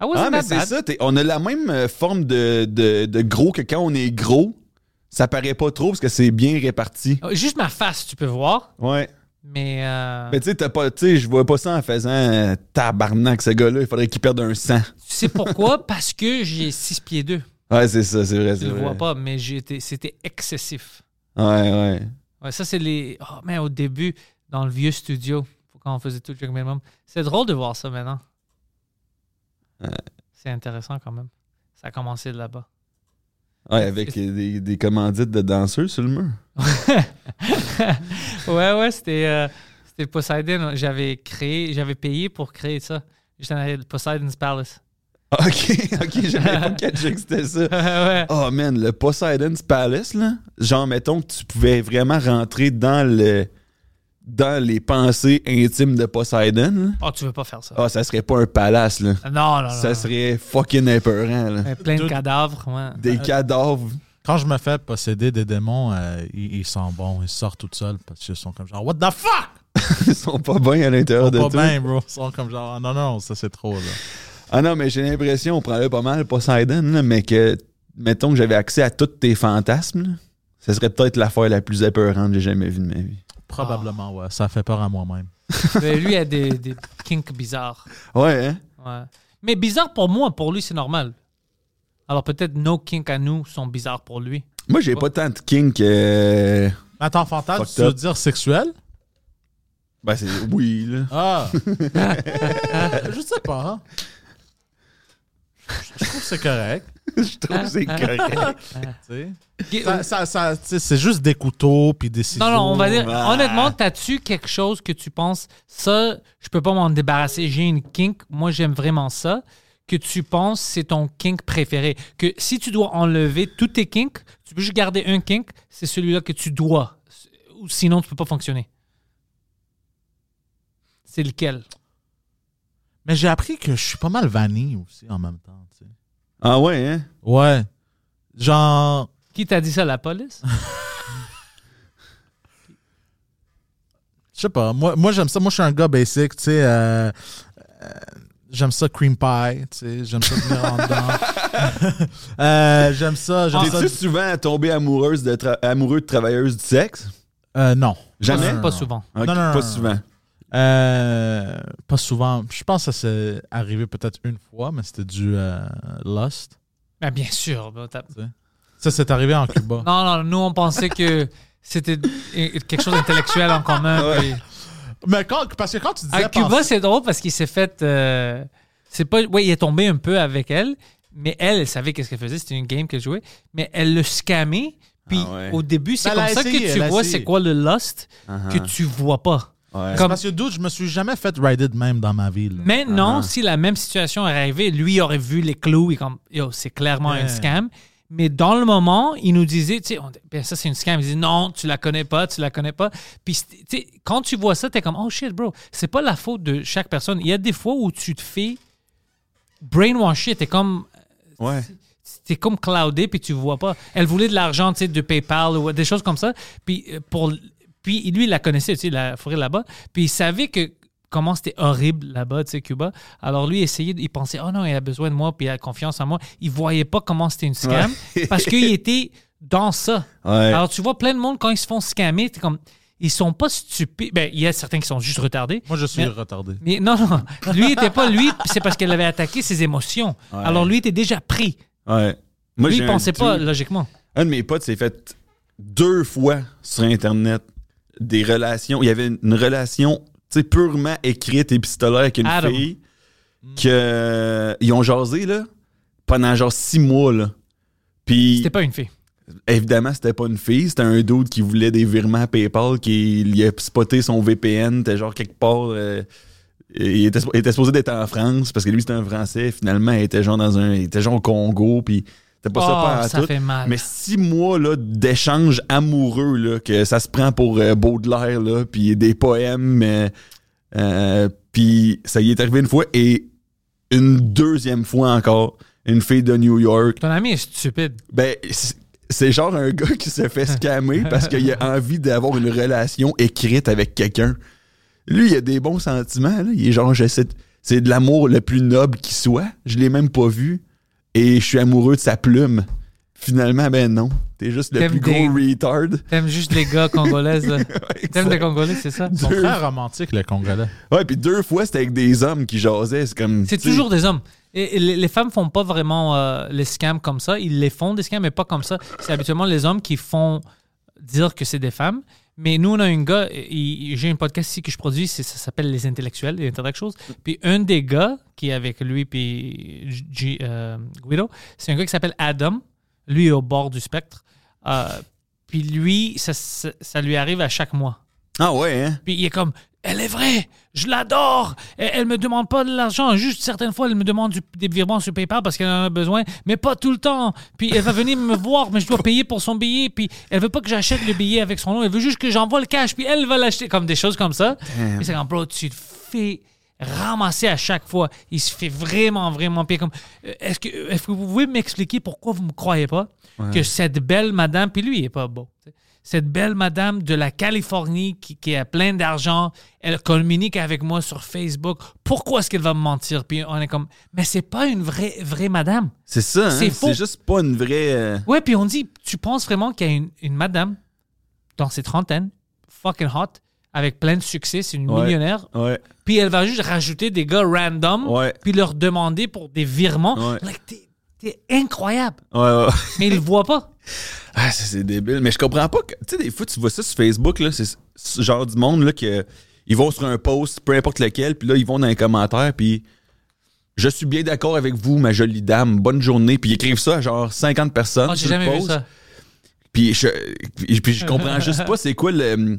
Ah, mais c'est ça. t'es- on a la même euh, forme de, de, de gros que quand on est gros. Ça paraît pas trop parce que c'est bien réparti. Oh, Juste ma face, tu peux voir. Ouais. Mais. euh, Mais tu sais, t'as pas, tu sais, je vois pas ça en faisant euh, tabarnak, ce gars-là. Il faudrait qu'il perde un sang. tu sais pourquoi? Parce que j'ai 6 pieds 2. Ouais, c'est ça, c'est vrai. Tu c'est le vrai. vois pas, mais j'étais- c'était excessif. Ouais, ouais. Ouais, ça, c'est les. Oh, mais au début, dans le vieux studio, quand on faisait tout le minimum. C'est drôle de voir ça maintenant. C'est intéressant quand même. Ça a commencé de là-bas. Ouais, avec euh, des, des commandites de danseurs sur le mur. ouais, ouais, c'était euh, c'était Poseidon. J'avais créé, j'avais payé pour créer ça. J'étais dans Poseidon's Palace. Ok, ok, j'avais pas catché que c'était ça. ouais. Oh man, le Poseidon's Palace, là. Genre, mettons que tu pouvais vraiment rentrer dans le dans les pensées intimes de Poseidon. là. Oh, tu veux pas faire ça? Ah, ça serait pas un palace, là. Non, non, non. Ça serait fucking épeurant, là. Ouais, plein de cadavres. Ouais. Des cadavres. Quand je me fais posséder des démons, euh, ils, ils sont bons. Ils sortent tout seuls parce qu'ils sont comme genre, What the fuck? Ils sont pas bien à l'intérieur de Pas toi. bien, bro. Ils sont comme genre, Ah, non, non, ça c'est trop, là. Ah non, mais j'ai l'impression, on prendrait pas mal Poseidon, là, mais que, mettons que j'avais accès à tous tes fantasmes, là, ça serait peut-être l'affaire la plus épeurante que j'ai jamais vue de ma vie. Probablement, ouais. Ça fait peur à moi-même. Mais lui, il a des, des kinks bizarres. Ouais, hein? Ouais. Mais bizarre pour moi, pour lui, c'est normal. Alors peut-être nos kinks à nous sont bizarres pour lui. Moi, j'ai pas tant de kink. euh, Attends, fantasme, Fucked tu veux dire sexuel? Ben, c'est. Oui, là. Ah! je sais pas. hein. Je trouve que c'est correct. Je trouve que c'est correct. tu sais? Qui- Ça, ça- ça- c'est juste des couteaux puis des ciseaux. Non, non, on va dire, Ah. honnêtement, t'as-tu quelque chose que tu penses, ça, je peux pas m'en débarrasser, j'ai une kink, moi j'aime vraiment ça, que tu penses c'est ton kink préféré? Que si tu dois enlever tous tes kinks, tu peux juste garder un kink, c'est celui-là que tu dois. Ou sinon, tu peux pas fonctionner. C'est lequel? Mais j'ai appris que je suis pas mal vanille aussi en même temps. tu sais. Ah ouais, hein? Ouais. Genre. Qui t'a dit ça, la police? Je sais pas. Moi, moi j'aime ça. Moi, je suis un gars basic. Tu sais. euh, euh, J'aime ça cream pie, tu sais. J'aime ça venir en dedans. Euh, j'aime ça. J'aime ça. T'es-tu souvent tombé amoureuse de tra- amoureux de travailleuses du sexe? Euh, non. Jamais? Pas souvent. Non, non, non, pas non. souvent. Euh, pas souvent. Je pense que ça s'est arrivé peut-être une fois, mais c'était du euh, lust. Ben, bien sûr. ben, t'as- Ça, c'est arrivé en Cuba. Non, non, nous, on pensait que c'était quelque chose d'intellectuel en commun. Ouais. puis- Mais quand, parce que quand tu disais. À Cuba, penser- c'est drôle parce qu'il s'est fait. euh, c'est pas. Ouais, il est tombé un peu avec elle, mais elle, elle savait qu'est-ce qu'elle faisait. C'était une game qu'elle jouait, mais elle le scammait. Puis Ah ouais. au début, c'est Elle comme a ça essayé, que elle tu a vois essayé. c'est quoi le lust Uh-huh. que tu vois pas. Ouais. Comme- Parce que d'autres, je me suis jamais fait rider de même dans ma vie. là. Maintenant, Ah. si la même situation est arrivée, lui aurait vu les clous et comme, yo, c'est clairement un Ouais. scam. Mais dans le moment, il nous disait, tu sais, ben ça c'est une scam. Il disait, non, tu la connais pas, tu la connais pas. Puis, tu sais, quand tu vois ça, t'es comme, oh shit, bro, c'est pas la faute de chaque personne. Il y a des fois où tu te fais brainwasher, t'es comme, Ouais. t'es comme cloudé puis tu vois pas. Elle voulait de l'argent, tu sais, de PayPal ou des choses comme ça. Puis euh, pour, puis lui, il la connaissait, tu sais, il a fourré là-bas. Puis il savait que comment c'était horrible là-bas, tu sais, Cuba. Alors lui, il essayait, il pensait, oh non, il a besoin de moi puis il a confiance en moi. Il voyait pas comment c'était une scam parce qu'il était dans ça. Ouais. Alors tu vois plein de monde quand ils se font scammer, t'es comme, ils sont pas stupides. Ben, il y a certains qui sont juste retardés. Moi, je suis Mais- retardé. Mais non, non, lui était pas lui, c'est parce qu'elle avait attaqué ses émotions. Ouais. Alors lui était déjà pris. Ouais. Moi, lui, il un pensait pas logiquement. Un de mes potes s'est fait deux fois sur Internet des relations. Il y avait une relation purement écrite épistolaire avec une Adam. fille que ils ont jasé là, pendant genre six mois. Là. Puis C'était pas une fille. évidemment, c'était pas une fille, c'était un dude qui voulait des virements à PayPal, qui il a spoté son VPN, était genre quelque part. euh, il, était, il était supposé d'être en France parce que lui c'était un Français. Finalement, il était genre dans un. Il était genre au Congo, puis c'était pas ça Oh, pas tout. fait mal. Mais six mois là, d'échanges amoureux, là, que ça se prend pour euh, Baudelaire, là, puis des poèmes. euh, euh, puis ça y est arrivé une fois et une deuxième fois encore, une fille de New York. Ton ami est stupide. Ben, c'est- c'est genre un gars qui se fait scammer parce qu'il a envie d'avoir une relation écrite avec quelqu'un. Lui, il a des bons sentiments. Là. Il est genre, j'essaie c'est de l'amour le plus noble qui soit. Je l'ai même pas vu. Et je suis amoureux de sa plume. Finalement, ben non. T'es juste le T'aimes plus gros retard. T'aimes juste les gars congolaises. là. T'aimes les Congolais, c'est ça? Deux- très romantiques, les Congolais. Ouais, puis deux fois, c'était avec des hommes qui jasaient. C'est comme. C'est toujours des hommes. Et les femmes font pas vraiment euh, les scams comme ça. Ils les font des scams, mais pas comme ça. C'est habituellement les hommes qui font dire que c'est des femmes. Mais nous, on a un gars, j'ai un podcast ici que je produis, ça s'appelle Les Intellectuels, les Intellectuals. Puis un des gars qui est avec lui, puis G- euh, Guido, c'est un gars qui s'appelle Adam. Lui est au bord du spectre. Euh, puis lui, ça, ça- ça lui arrive à chaque mois. Ah ouais, hein? Puis il est comme, elle est vraie, je l'adore. Elle, elle me demande pas de l'argent, juste certaines fois, elle me demande du- des virements sur PayPal parce qu'elle en a besoin, mais pas tout le temps. Puis elle va venir me voir, mais je dois payer pour son billet. Puis elle veut pas que j'achète le billet avec son nom, elle veut juste que j'envoie le cash, puis elle va l'acheter, comme des choses comme ça. Puis c'est comme, bro, tu te fais ramasser à chaque fois. Il se fait vraiment, vraiment pire. Comme, euh, est-ce que, est-ce que vous pouvez m'expliquer pourquoi vous me croyez pas que cette belle madame, puis lui, il est pas beau. Cette belle madame de la Californie qui, qui a plein d'argent, elle communique avec moi sur Facebook. Pourquoi est-ce qu'elle va me mentir? Puis on est comme, mais c'est pas une vraie, vraie madame. C'est ça, hein? C'est faux. C'est juste pas une vraie. euh, Ouais, puis on dit, tu penses vraiment qu'il y a une, une madame dans ses trentaines, fucking hot, avec plein de succès, c'est une Ouais. millionnaire, Ouais. puis elle va juste rajouter des gars random, Ouais. puis leur demander pour des virements. Ouais. Like, t'es, t'es incroyable. Ouais, ouais. Mais ils le voient pas. Ah, ça, c'est débile. Mais je comprends pas que. Tu sais, des fois, tu vois ça sur Facebook, là, c'est ce genre du monde, là, que. Ils vont sur un post, peu importe lequel, puis là, ils vont dans les commentaires, puis. Je suis bien d'accord avec vous, ma jolie dame. Bonne journée. Puis ils écrivent ça à genre 50 personnes. Ah, j'ai jamais vu post. ça. Puis je, puis, puis je comprends juste pas c'est quoi le.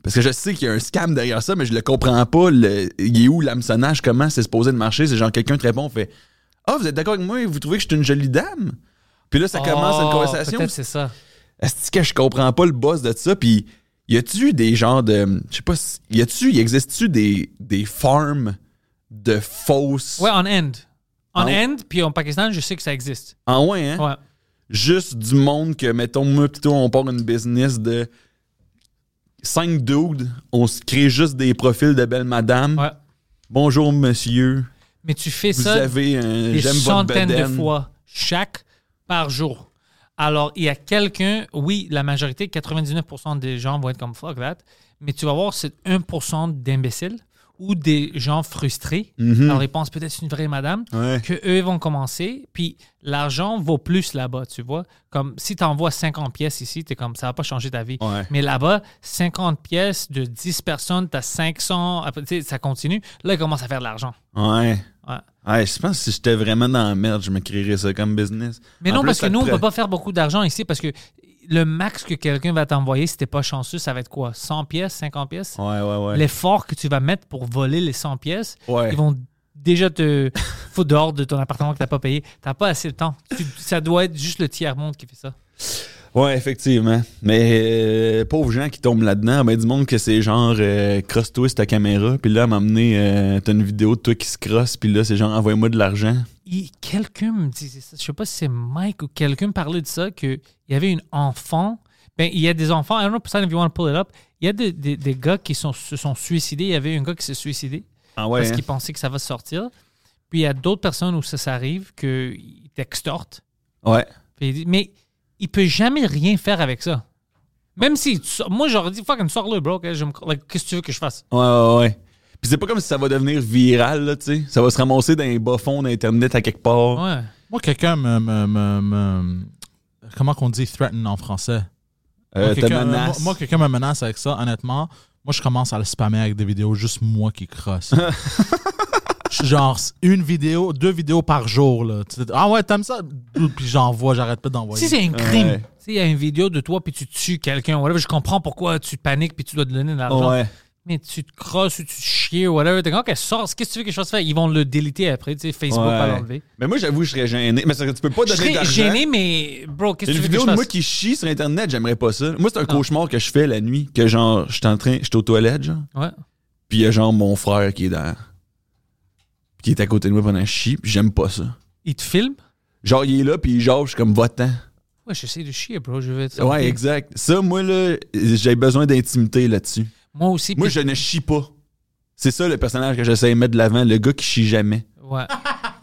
Parce que je sais qu'il y a un scam derrière ça, mais je le comprends pas. Le, il est où l'hameçonnage? Comment c'est supposé de marcher? C'est genre quelqu'un te répond, fait Ah, vous êtes d'accord avec moi? Vous trouvez que je suis une jolie dame? Puis là, ça commence une Oh, conversation. Peut-être c'est ça. Est-ce que je comprends pas le boss de ça? Puis y a-tu des genres de. Je sais pas, si- y a-tu, y existe-tu des, des farms de fausses? Ouais, en Inde. En Ah? Inde, puis en Pakistan, je sais que ça existe. En ouais, hein? Ouais. juste du monde que, mettons, moi, plutôt, on part une business de cinq dudes, on se crée juste des profils de belle madame. Ouais. Bonjour, monsieur. Mais tu fais Vous ça avez un des centaines de fois chaque par jour. Alors, il y a quelqu'un, oui, la majorité, 99% des gens vont être comme fuck that, mais tu vas voir, c'est 1% d'imbéciles ou des gens frustrés. Mhm. Alors, ils pensent peut-être une vraie madame, Ouais. que eux vont commencer, puis l'argent vaut plus là-bas, tu vois. Comme si tu envoies 50 pièces ici, tu es comme ça va pas changer ta vie. Ouais. Mais là-bas, 50 pièces de 10 personnes, tu as 500, après, tu sais, ça continue. Là, ils commencent à faire de l'argent. Ouais. Ouais, je pense que si j'étais vraiment dans la merde, je me créerais ça comme business. Mais En non, plus, parce que nous, on prend- peut pas faire beaucoup d'argent ici parce que le max que quelqu'un va t'envoyer, si t'es pas chanceux, ça va être quoi? 100 pièces, 50 pièces? Ouais, ouais, ouais. L'effort que tu vas mettre pour voler les 100 pièces, Ouais. ils vont déjà te foutre dehors de ton appartement que t'as pas payé. T'as pas assez de temps. Tu- ça doit être juste le tiers-monde qui fait ça. Ouais, effectivement. Mais euh, pauvres gens qui tombent là-dedans, ben du monde que c'est genre euh, cross-twist ta caméra, puis là, elle m'a amené, euh, t'as une vidéo de toi qui se crosse, puis là, c'est genre envoie-moi de l'argent. Quelqu'un me disait ça. Je sais pas si c'est Mike ou quelqu'un parlait de ça, qu'il y avait une enfant. Ben, il y a des enfants, I don't know if you want to pull it up. Il y a des, des- des gars qui sont, se sont suicidés. Il y avait un gars qui s'est suicidé. Ah ouais. parce hein? qu'il pensait que ça va sortir. Puis il y a d'autres personnes où ça, ça arrive qu'ils t'extortent. Ouais. Mais il peut jamais rien faire avec ça. Même si tu moi j'aurais dit fucking sors-le bro, me- like, qu'est-ce que tu veux que je fasse? Ouais, ouais, ouais. Puis c'est pas comme si ça va devenir viral, là, tu sais. Ça va se ramasser dans les bas-fonds d'Internet à quelque part. Ouais. Moi, quelqu'un me, me, me- me- Comment qu'on dit threaten en français? Euh, moi, quelqu'un, menace. moi- moi, quelqu'un me menace avec ça, honnêtement. Moi, je commence à le spammer avec des vidéos, juste moi qui crosse. Genre, une vidéo, deux vidéos par jour. Là. Tu sais, Ah ouais, t'aimes ça? Puis j'envoie, j'arrête pas d'envoyer. Si c'est un crime, Ouais. tu sais, il y a une vidéo de toi puis tu tues quelqu'un, whatever, je comprends pourquoi tu paniques puis tu dois te donner de l'argent. ouais. Mais tu te crosses ou tu te chies ou whatever, t'es comme, ok, sors, qu'est-ce que tu veux que je fasse? Faire Ils vont le déliter après, tu sais, Facebook Ouais. va l'enlever. Mais moi, j'avoue, je serais gêné. Mais ça, tu peux pas Je donner serais d'argent. gêné, mais bro, qu'est-ce que Une tu veux que vidéo je de fasse? moi qui chie sur Internet, j'aimerais pas ça. Moi, c'est un Non. cauchemar que je fais la nuit, que genre, je suis en train, je suis aux toilettes, genre. Ouais. Puis il y a genre mon frère qui est dans. Qui est à côté de moi pendant que je chie, puis j'aime pas ça. Ils te filment Genre, il est là, puis genre, je suis comme votant. Ouais, j'essaie de chier, bro. Je vais être Ouais, exact. Ça, moi, là, j'ai besoin d'intimité là-dessus. Moi aussi. Moi, puis- je ne chie pas. C'est ça le personnage que j'essaie de mettre de l'avant, le gars qui chie jamais. Ouais.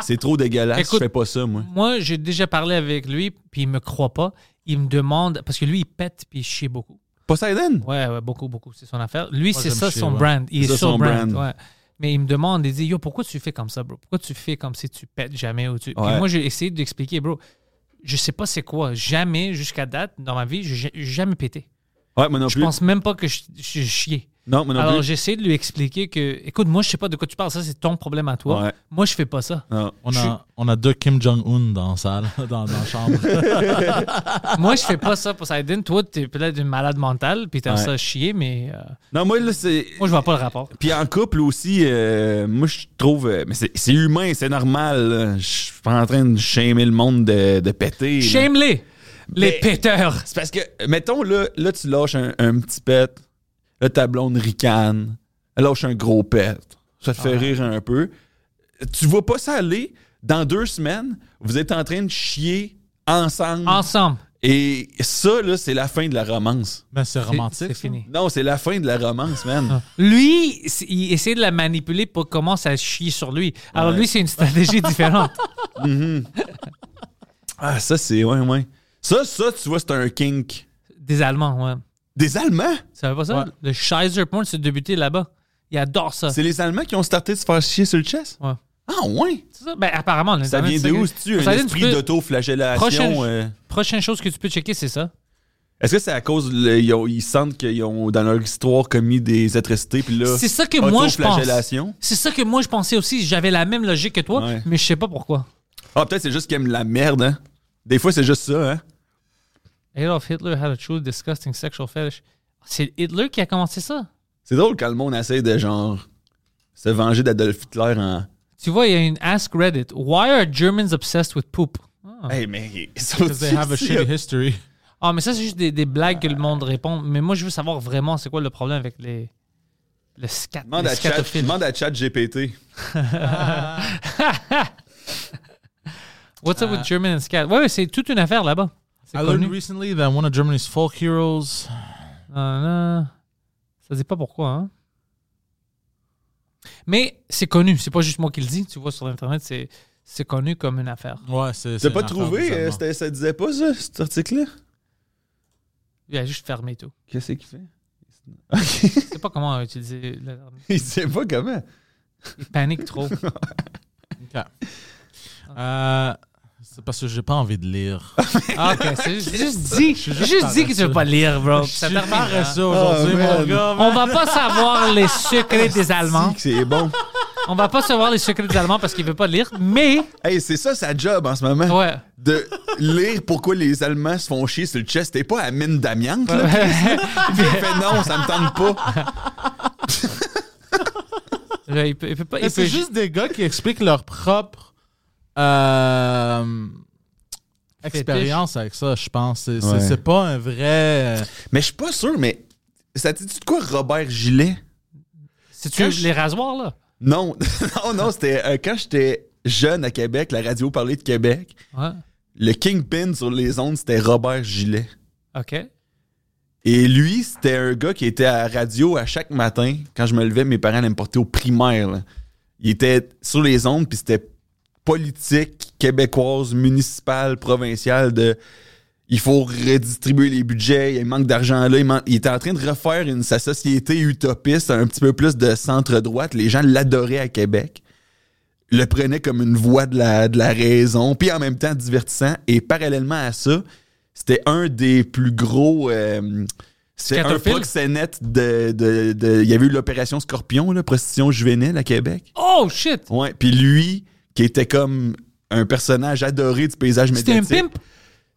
C'est trop dégueulasse, Écoute- je fais pas ça, moi. Moi, j'ai déjà parlé avec lui, puis il me croit pas. Il me demande, parce que lui, il pète, puis il chie beaucoup. Poseidon? Ouais, ouais, beaucoup, beaucoup. C'est son affaire. Lui, Moi, c'est j'aime ça chier, son ouais. brand. Il C'est est ça sur son brand. brand. Ouais. Mais il me demande, il dit, yo, pourquoi tu fais comme ça, bro? Pourquoi tu fais comme si tu pètes jamais? Ou tu... Puis Ouais. moi, j'ai essayé d'expliquer, bro. Je sais pas c'est quoi. Jamais, jusqu'à date, dans ma vie, j'ai jamais pété. Ouais, moi non Je plus. pense même pas que je, je chiais. Non, moi non Alors, plus. j'ai essayé de lui expliquer que, écoute, moi, je sais pas de quoi tu parles. Ça, c'est ton problème à toi. Ouais. Moi, je fais pas ça. Non. On Je- a, on a deux Kim Jong-un dans la salle, dans, dans la chambre. moi, je fais pas ça pour Poseidon. Toi, t'es peut-être une malade mentale, puis t'aimes Ouais. ça chier, mais euh, Non, moi, là, c'est. moi, je vois pas le rapport. Puis en couple aussi, euh, moi, je trouve. euh, mais c'est c'est humain, c'est normal. là. Je suis pas en train de shamer le monde de, de péter. là. Shame-les, les Mais- péteurs. C'est parce que, mettons, là, là tu lâches un, un petit pet. Là, ta blonde ricane. Elle lâche un gros pet. Ça te fait rire un peu. Tu vois pas ça aller. Dans deux semaines, vous êtes en train de chier ensemble. Ensemble. Et ça, là, c'est la fin de la romance. Mais c'est romantique. C'est fini. Non, c'est la fin de la romance, man. Lui, c'est- il essaie de la manipuler pour commencer à chier sur lui. Alors Ouais. lui, c'est une stratégie différente. Ah, ça, c'est. Ouais, ouais. Ça, ça, tu vois, c'est un kink. Des Allemands, ouais. Des Allemands? Tu savais pas ça? Ouais. Le Scheiser Porn, c'est débuté là-bas. Il adore ça. C'est les Allemands qui ont starté de se faire chier sur le chest? Ouais. Ah, ouais? C'est ça? Ben, apparemment, Ça vient de ça où? que- C'est-tu un esprit peux- d'auto-flagellation? Prochaine- euh? Prochaine chose que tu peux checker, c'est ça. Est-ce que c'est à cause le- ils, ont- ils sentent qu'ils ont dans leur histoire commis des atrocités puis là C'est ça que moi, je pense. autoflagellation? C'est ça que moi, je pensais aussi. J'avais la même logique que toi, Ouais. mais je sais pas pourquoi. Ah peut-être c'est juste qu'ils aiment la merde hein? Des fois c'est juste ça hein? Adolf Hitler had a truly disgusting sexual fetish. C'est Hitler qui a commencé ça? C'est drôle quand le monde essaie de genre se venger d'Adolf Hitler en Tu vois, il y a une Ask Reddit. Why are Germans obsessed with poop? Ah, Hey mais Because they have a shitty history. Ah, mais ça, c'est juste des, des blagues que le monde répond. Mais moi, je veux savoir vraiment c'est quoi le problème avec les. Le scat. demande les à chat, demande à chat GPT. What's up with German and scat? Ouais, ouais, c'est toute une affaire là-bas. I learned connu. recently that one of Germany's folk heroes. Ah. Ça dit pas pourquoi, hein? Mais c'est connu, c'est pas juste moi qui le dis. Tu vois, sur Internet, c'est c'est connu comme une affaire. Ouais, c'est. T'as pas trouvé, euh, d'isolement. c'était- ça disait pas ça, cet article-là? Il a juste fermé tout. Qu'est-ce qu'il fait? Ok. Je sais pas comment utiliser le Il sait pas comment. Il panique trop. Ok. Euh, c'est parce que j'ai pas envie de lire. Ah, ok, c'est juste, juste dit. J'ai juste dit que tu veux pas lire, bro. Ça suis termine, hein. paresseux aujourd'hui, Oh, mon man. gars. On va pas savoir les secrets des Allemands. C'est bon. On va pas savoir les secrets des Allemands parce qu'il veut pas lire, mais Hey, c'est ça sa job en ce moment. ouais. De lire pourquoi les Allemands se font chier sur le chest. T'es pas à mine d'amiante, là? Puis il fait non, ça me tente pas. Il peut, il peut pas. C'est juste des gars qui expliquent leur propre euh, expérience avec ça, je pense. C'est Ouais. pas un vrai. Mais je suis pas sûr, mais ça te dit de quoi Robert Gilet? C'est-tu les rasoirs, là? Non, non, non, c'était euh, quand j'étais jeune à Québec, la radio parlait de Québec. Ouais. Le kingpin sur les ondes, c'était Robert Gilet. OK. Et lui, c'était un gars qui était à la radio à chaque matin. Quand je me levais, mes parents allaient me porter au primaire. là. Il était sur les ondes, puis c'était politique québécoise, municipale, provinciale de il faut redistribuer les budgets, il manque d'argent là. Il, était en train de refaire une, sa société utopiste, un petit peu plus de centre-droite. Les gens l'adoraient à Québec. Le prenaient comme une voix de la, de la raison, puis en même temps divertissant. Et parallèlement à ça, c'était un des plus gros. euh, c'est un proxénète de, de, de- Il y avait eu l'opération Scorpion, là, prostitution juvénile à Québec. Oh, shit! Ouais. Puis lui, qui était comme un personnage adoré du paysage C'était un médiatique. pimp?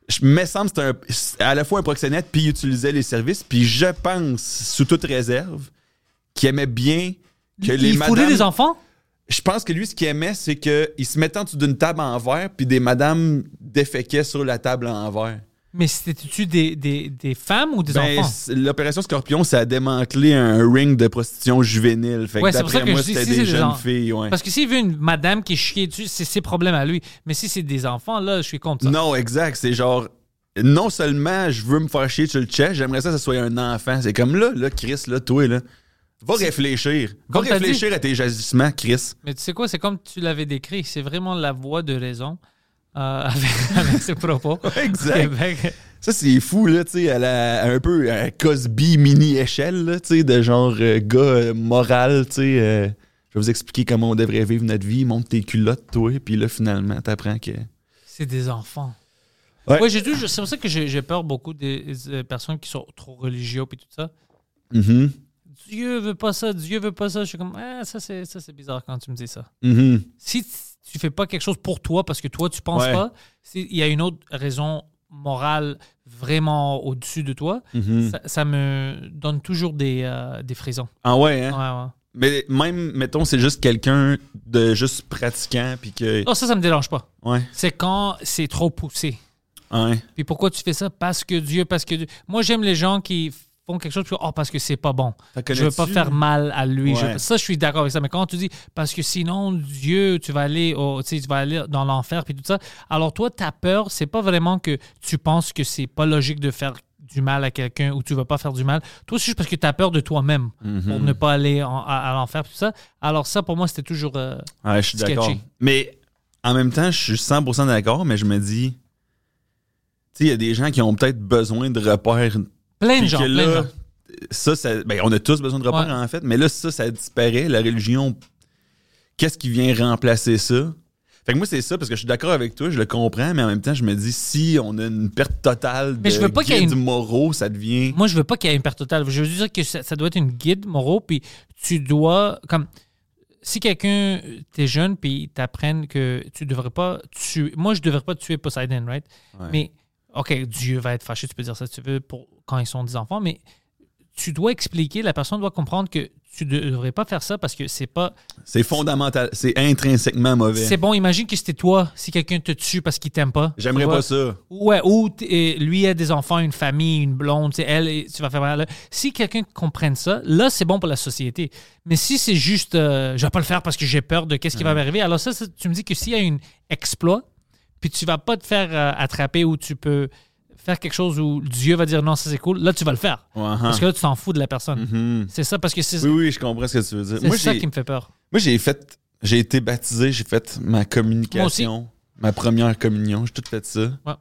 Je me semble que c'était un- à la fois un proxénète, puis il utilisait les services. Puis je pense, sous toute réserve, qu'il aimait bien que les il fourrait madames- des enfants? Je pense que lui, ce qu'il aimait, c'est qu'il se mettait en dessous d'une table en verre, puis des madames déféquaient sur la table en verre. Mais c'était-tu des, des, des femmes ou des Ben, enfants? L'opération Scorpion, ça a démantelé un ring de prostitution juvénile. Fait que Ouais, c'est pour d'après ça que moi, c'était si des c'est des jeunes filles. Ouais. Parce que s'il veut une madame qui est chiée dessus, c'est ses problèmes à lui. Mais si c'est des enfants, là, je suis contre ça. Non, exact. C'est genre, non seulement je veux me faire chier sur le chest, j'aimerais ça que ce soit un enfant. C'est comme là, là, Chris, là, toi, là. Va réfléchir. Va réfléchir à tes agissements, Chris. Mais tu sais quoi, c'est comme tu l'avais décrit. C'est vraiment la voix de raison euh, avec, avec ses propos. Exact. Québec. Ça, c'est fou, là, tu sais, à la- à un peu à Cosby mini-échelle, là, tu sais, de genre euh, gars euh, moral, tu sais. euh, je vais vous expliquer comment on devrait vivre notre vie. Monte tes culottes, toi, puis là, finalement, t'apprends que. C'est des enfants. Ouais. Ouais, j'ai c'est pour ça que j'ai peur beaucoup des personnes qui sont trop religieux et tout ça. Mhm. Dieu veut pas ça, Dieu veut pas ça. Je suis comme, ah, ça c'est ça, c'est bizarre quand tu me dis ça. Mhm. Si tu fais pas quelque chose pour toi parce que toi tu penses Ouais. pas, il y a une autre raison morale vraiment au-dessus de toi, Mhm. ça, ça me donne toujours des, euh, des frissons. Ah ouais, hein? Ouais, ouais. Mais même, mettons, c'est juste quelqu'un de juste pratiquant, puis que. Oh, ça, ça me dérange pas. Ouais, C'est quand c'est trop poussé. ouais. Puis pourquoi tu fais ça? Parce que Dieu, parce que Dieu. Moi, j'aime les gens qui font quelque chose, puis oh, parce que c'est pas bon. Je veux pas faire mal à lui. Je- ça, je suis d'accord avec ça. Mais quand tu dis, parce que sinon, Dieu, tu vas aller, au- tu sais, tu vas aller dans l'enfer, puis tout ça. Alors, toi, ta peur, c'est pas vraiment que tu penses que c'est pas logique de faire du mal à quelqu'un ou tu vas pas faire du mal. Toi, c'est juste parce que tu as peur de toi-même Mhm. pour ne pas aller en- à, à l'enfer, tout ça. Alors, ça, pour moi, c'était toujours. euh, Ouais, je suis d'accord. Mais en même temps, je suis 100% d'accord, mais je me dis. Tu sais, il y a des gens qui ont peut-être besoin de repères. Plein de gens, plein de là, gens. ça, ça- ben, on a tous besoin de repères, Ouais. en fait. Mais là, ça, ça disparaît. La religion, qu'est-ce qui vient remplacer ça? Fait que moi, c'est ça, parce que je suis d'accord avec toi, je le comprends, mais en même temps, je me dis, si on a une perte totale de Mais je veux pas guides une- moraux, ça devient... Moi, je veux pas qu'il y ait une perte totale. Je veux dire que ça, ça doit être une guide moraux, puis tu dois, comme, si quelqu'un, t'es jeune, puis t'apprennes que tu devrais pas tuer, moi, je devrais pas tuer Poseidon, right? Ouais. Mais, OK, Dieu va être fâché, tu peux dire ça si tu veux, pour, quand ils sont des enfants, mais tu dois expliquer, la personne doit comprendre que tu ne devrais pas faire ça parce que c'est pas. C'est fondamental, c'est intrinsèquement mauvais. C'est bon, imagine que c'était toi, si quelqu'un te tue parce qu'il t'aime pas. J'aimerais pas ça. Ouais, ou lui a des enfants, une famille, une blonde, tu sais, elle, tu vas faire mal. Si quelqu'un comprenne ça, là, c'est bon pour la société. Mais si c'est juste, euh, je vais pas le faire parce que j'ai peur de qu'est-ce qui va m'arriver, alors ça, ça, tu me dis que s'il y a un exploit, puis tu vas pas te faire euh, attraper ou tu peux faire quelque chose où Dieu va dire non, ça c'est cool, là tu vas le faire. Hein. Parce que là, tu t'en fous de la personne. Mhm. C'est ça, parce que c'est Oui, oui, je comprends ce que tu veux dire. c'est Moi, ça qui me fait peur. Moi, j'ai fait. J'ai été baptisé, j'ai fait ma communication, ma première communion, j'ai tout fait ça. Ouais.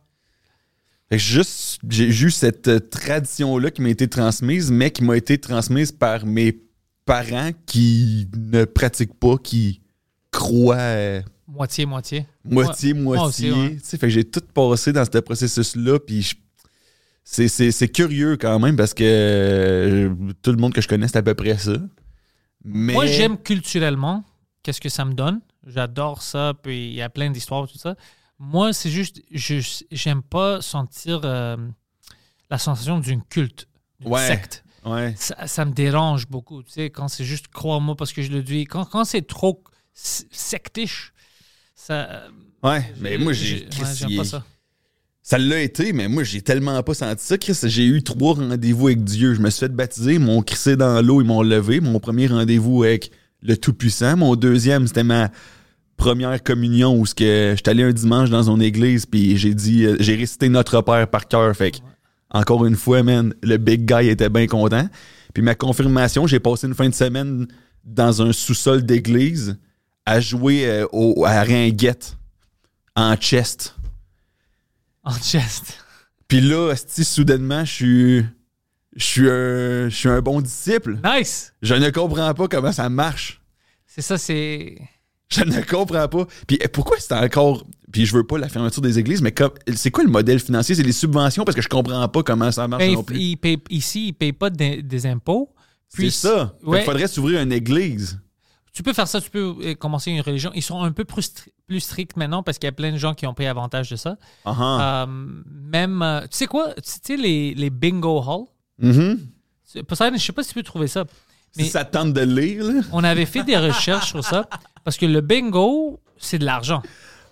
Fait que juste, j'ai eu cette euh, tradition-là qui m'a été transmise, mais qui m'a été transmise par mes parents qui ne pratiquent pas, qui croient Moitié, moitié. moitié, Ouais, moi moitié. aussi, ouais. Tu sais, Fait que j'ai tout passé dans ce processus-là, puis je- c'est- curieux quand même parce que euh, tout le monde que je connais, c'est à peu près ça. Mais... Moi, j'aime culturellement qu'est-ce que ça me donne. J'adore ça, puis il y a plein d'histoires, tout ça. Moi, c'est juste, je j'aime pas sentir euh, la sensation d'une culte, d'une Ouais. secte. Ouais. Ça, ça me dérange beaucoup, tu sais, quand c'est juste crois-moi parce que je le dis. Quand, quand c'est trop sectiche, ça. Ouais, mais moi, j'ai. j'aime pas ça. Ça l'a été, mais moi, j'ai tellement pas senti ça. Chris, j'ai eu trois rendez-vous avec Dieu. Je me suis fait baptiser, ils m'ont crissé dans l'eau, ils m'ont levé. Mon premier rendez-vous avec le Tout-Puissant. Mon deuxième, c'était ma première communion où que j'étais allé un dimanche dans une église, puis j'ai dit, euh, j'ai récité Notre Père par cœur. Fait que, encore une fois, man, le big guy était bien content. Puis ma confirmation, j'ai passé une fin de semaine dans un sous-sol d'église à jouer euh, au, à Ringuette en chest. En chest. Puis là, esti, soudainement, je suis. Je suis un, je suis un bon disciple. Nice! Je ne comprends pas comment ça marche. C'est ça, c'est. Je ne comprends pas. Puis eh, pourquoi c'est encore. Puis je veux pas la fermeture des églises, mais c'est quoi le modèle financier? C'est les subventions parce que je comprends pas comment ça marche Ben, non il- plus. il paye- ici, ils ne payent pas des, des impôts. C'est Puis- ça. Ouais. qu'il faudrait s'ouvrir une église. Tu peux faire ça, tu peux euh, commencer une religion. Ils sont un peu plus, stri- plus stricts maintenant parce qu'il y a plein de gens qui ont pris avantage de ça. Ah. Euh, même, euh, tu sais quoi, tu sais les, les bingo halls? Mhm. C'est- Poseidon, je sais pas si tu peux trouver ça. Mais Si ça tente de lire, là. on avait fait des recherches sur ça parce que le bingo, c'est de l'argent.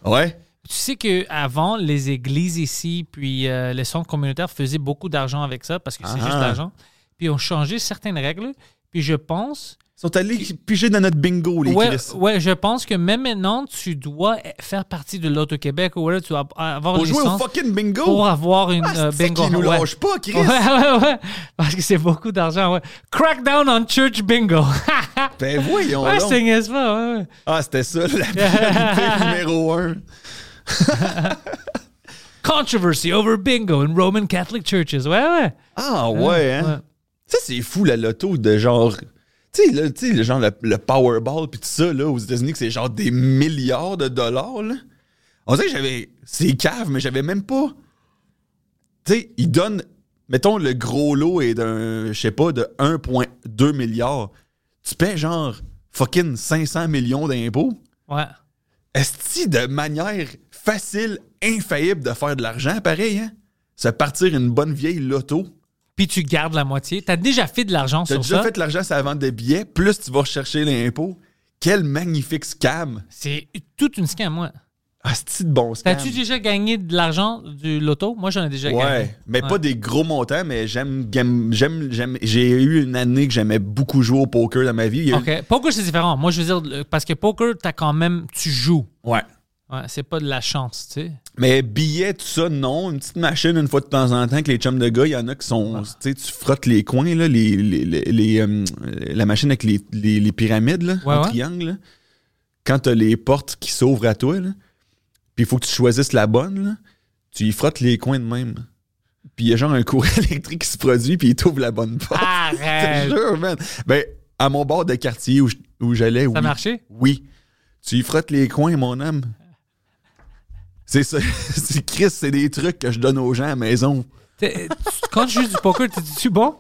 Ouais. Tu sais qu'avant, les églises ici, puis euh, les centres communautaires faisaient beaucoup d'argent avec ça parce que c'est juste de l'argent. Puis ont changé certaines règles. Puis je pense Ils sont allés piger dans notre bingo, les Ouais, Chris. ouais, je pense que même maintenant, tu dois faire partie de l'Auto-Québec ou voilà, tu dois avoir Pour une jouer au fucking bingo? pour avoir une Ah, euh, bingo. qui nous ouais. lâche pas, Chris. Ouais, ouais, ouais. Parce que c'est beaucoup d'argent, ouais. Crackdown on church bingo. Ben voyons ouais, ouais. Ah, c'était ça, la priorité numéro un. Controversy over bingo in Roman Catholic churches. Ouais, ouais. Ah ouais, hein? Ouais. Ça, c'est fou, la loto de genre... Tu sais, le genre, le, le Powerball puis tout ça, là, aux États-Unis, que c'est genre des milliards de dollars, là. On dirait que j'avais... C'est cave, mais j'avais même pas... Tu sais, ils donnent... Mettons, le gros lot est d'un, je sais pas, de 1,2 milliard. Tu paies genre fucking 500 millions d'impôts. Ouais. Est-ce de manière facile, infaillible de faire de l'argent, pareil, hein? Se partir une bonne vieille loto. Puis tu gardes la moitié. T'as déjà fait de l'argent T'as sur déjà ça. fait de l'argent sur la vente de billets, plus tu vas rechercher l'impôt. Quel magnifique scam! C'est toute une scam, moi. Ah, c'est de bon scam? T'as-tu déjà gagné de l'argent du loto? Moi, j'en ai déjà gagné. Ouais, mais Ouais. pas des gros montants, mais j'aime, j'aime, j'aime, j'aime- j'ai eu une année que j'aimais beaucoup jouer au poker dans ma vie. OK. Poker, c'est différent. Moi, je veux dire, parce que poker, t'as quand même... Tu joues. Ouais. Ouais, c'est pas de la chance, tu sais. Mais billets, tout ça, non. Une petite machine une fois de temps en temps avec les chums de gars, il y en a qui sont. Tu sais, tu frottes les coins, là, les, les, les- les, euh, la machine avec les, les, les pyramides, là, Ouais, en ouais. triangle. là. Quand t'as les portes qui s'ouvrent à toi, là, puis il faut que tu choisisses la bonne, là, tu y frottes les coins de même. Puis il y a genre un courant électrique qui se produit, puis il t'ouvre la bonne porte. Arrête! jure, man. Ben, à mon bord de quartier où, où j'allais, Ça oui. a marché? Oui. Tu y frottes les coins, mon homme. C'est ça. c'est Chris, c'est des trucs que je donne aux gens à la maison. Quand tu joues du poker, t'es-tu bon?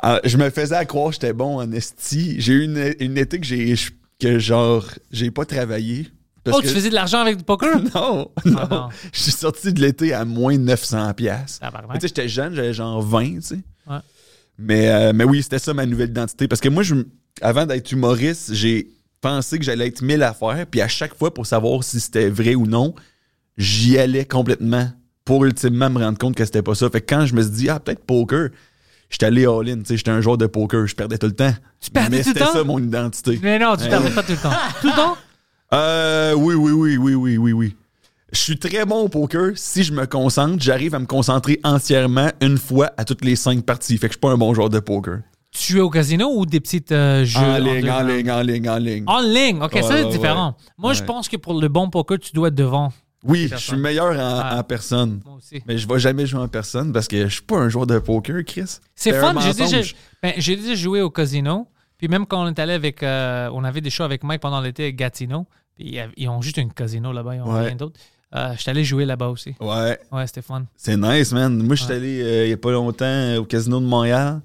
Ah, je me faisais à croire que j'étais bon en esti. J'ai eu une, une été que j'ai que genre j'ai pas travaillé. Parce Oh, que- tu faisais de l'argent avec du poker? Non, non. Ah, non. Je suis sorti de l'été à moins de 900 pièces. Tu sais, j'étais jeune, j'avais genre 20, tu sais. Ouais. Mais, euh, mais oui, c'était ça ma nouvelle identité. Parce que moi, je, avant d'être humoriste, j'ai pensé que j'allais être mille affaires. Puis à chaque fois, pour savoir si c'était vrai ou non, j'y allais complètement pour ultimement me rendre compte que c'était pas ça. Fait que quand je me suis dit, ah, peut-être poker, j'étais allé all-in. Tu sais, j'étais un joueur de poker, je perdais tout le temps. Tu perdais Mais tout le c'était temps? ça mon identité. Mais non, tu perdais pas tout le temps. Tout le temps? Euh, oui, oui, oui, oui, oui, oui, oui. Je suis très bon au poker. Si je me concentre, j'arrive à me concentrer entièrement une fois à toutes les cinq parties. Fait que je suis pas un bon joueur de poker. Tu es au casino ou des petites euh, jeux En ligne, en ligne, en ligne, en ligne. En ligne, ok, ça c'est ouais, différent. Moi, je Ouais. pense que pour le bon poker, tu dois être devant. Oui, je suis meilleur en, Ah. en personne. Moi aussi. Mais je vais jamais jouer en personne parce que je suis pas un joueur de poker, Chris. C'est un fun. J'ai déjà, ben, j'ai déjà joué au casino. Puis même quand on est allé avec. euh, on avait des shows avec Mike pendant l'été avec Gatineau. Puis ils, ont juste un casino là-bas. Ils ont Ouais. rien d'autre. Euh, J'étais allé jouer là-bas aussi. Ouais, Ouais, c'était fun. c'est nice, man. Moi, je suis Ouais. allé euh, il y a pas longtemps au casino de Montréal.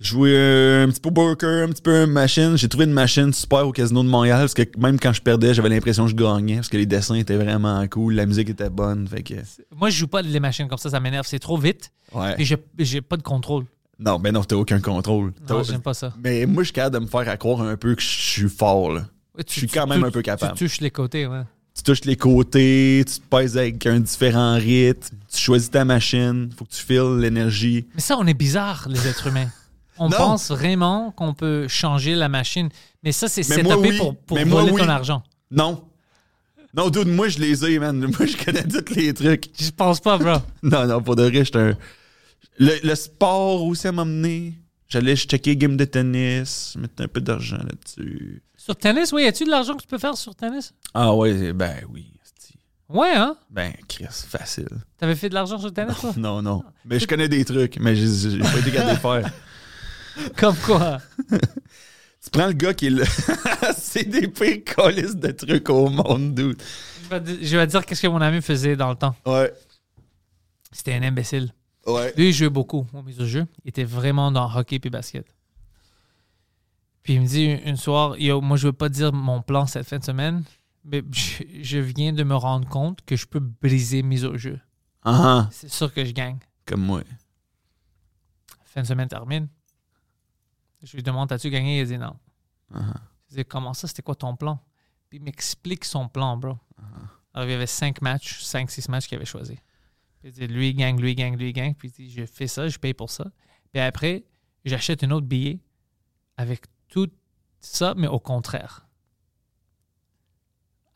Jouer euh, un petit peu au poker, un petit peu une machine. J'ai trouvé une machine super au casino de Montréal parce que même quand je perdais, j'avais l'impression que je gagnais parce que les dessins étaient vraiment cool, la musique était bonne. Fait que, Moi, je joue pas les machines comme ça. Ça m'énerve. C'est trop vite. ouais. Et j'ai pas de contrôle. Non, ben non, t'as aucun contrôle. Non, j'aime pas ça. Mais moi, je suis capable de me faire à croire un peu que je suis fort, là. Ouais, tu- Je suis tu quand même un peu capable. Tu touches les côtés, ouais. Tu touches les côtés, tu te pèses avec un différent rythme, tu choisis ta machine, faut que tu files l'énergie. Mais ça, on est bizarre, les êtres humains. On Non. pense vraiment qu'on peut changer la machine. Mais ça, c'est setupé oui. pour, pour moi, voler oui. ton argent. Non. Non, dude, moi, je les ai, man. Moi, je connais tous les trucs. Je pense pas, bro. Non, non, pour de vrai, j'étais un... Le, le sport aussi à m'emmener. J'allais checker game de tennis, mettre un peu d'argent là-dessus. Sur tennis, oui, y a-tu de l'argent que tu peux faire sur tennis? Ah ouais, ben oui. Ouais, hein? Ben, Chris, facile. T'avais fait de l'argent sur tennis, toi? Non, non. Mais je connais des trucs, mais j'ai j'ai pas été capable de les faire. Comme quoi? Tu prends le gars qui est le... C'est des pires colis de trucs au monde, dude. Je vais, je dire qu'est-ce que mon ami faisait dans le temps. Ouais. C'était un imbécile. Ouais. Lui, il jouait beaucoup au mise au jeu. Il était vraiment dans hockey puis basket. Puis il me dit une soir, Yo, moi je veux pas dire mon plan cette fin de semaine, mais je, je viens de me rendre compte que je peux briser mise au jeu. Ah, ah, C'est sûr que je gagne. comme moi. Fin de semaine termine. Je lui demande, as-tu gagné? Il dit non. Ah, Je dis, comment ça, c'était quoi ton plan? Puis il m'explique son plan, bro. Alors, il y avait cinq matchs, cinq, six matchs qu'il avait choisi. Puis il dit, lui, il gagne, lui, il gagne, lui, il gagne. Puis il dit, je fais ça, je paye pour ça. Puis après, j'achète un autre billet avec tout ça, mais au contraire.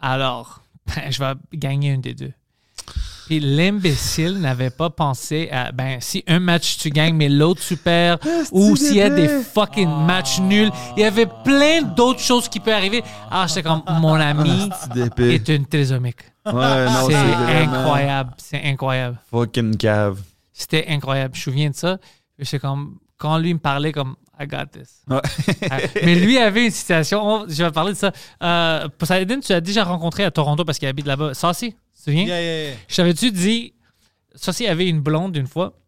Alors, ben, je vais gagner un des deux. Puis l'imbécile n'avait pas pensé à, ben, si un match tu gagnes, mais l'autre tu perds, ou s'il y a des fucking matchs nuls. Il y avait plein d'autres choses qui peuvent arriver. Ah, j'étais comme, mon ami est une trisomique. Ouais, non, C'est c'est incroyable, c'est incroyable. fucking cave. C'était incroyable. Je me souviens de ça. J'étais comme, quand lui me parlait comme, I got this. Ouais. Ah, Mais lui avait une situation, on- je vais parler de ça. Euh, Poseidon, tu l'as déjà rencontré à Toronto parce qu'il habite là-bas. Saucy, tu te souviens? Yeah, yeah, yeah. Je t'avais-tu dit, Saucy avait une blonde une fois.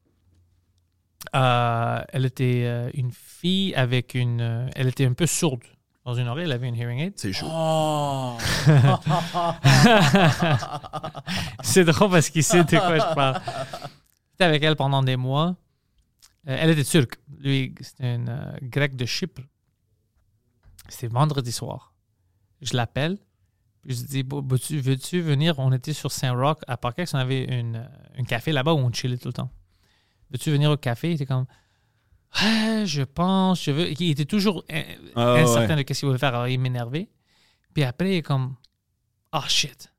Euh, elle était euh, une fille avec une. euh, elle était un peu sourde dans une oreille, elle avait une hearing aid. C'est chaud. Oh. C'est drôle parce qu'il sait de quoi je parle. J'étais avec elle pendant des mois. Euh, elle était turque. Lui, c'était une euh, grecque de Chypre. C'était vendredi soir. Je l'appelle. Je dis, veux-tu veux-tu venir? On était sur Saint-Roch. À Parkex, on avait une, un café là-bas où on chillait tout le temps. Veux-tu venir au café? Il était comme, Ah, je pense, je veux. Il était toujours Ah, incertain de ce qu'il voulait faire. Alors, il m'énervait. Puis après, il est comme, oh shit,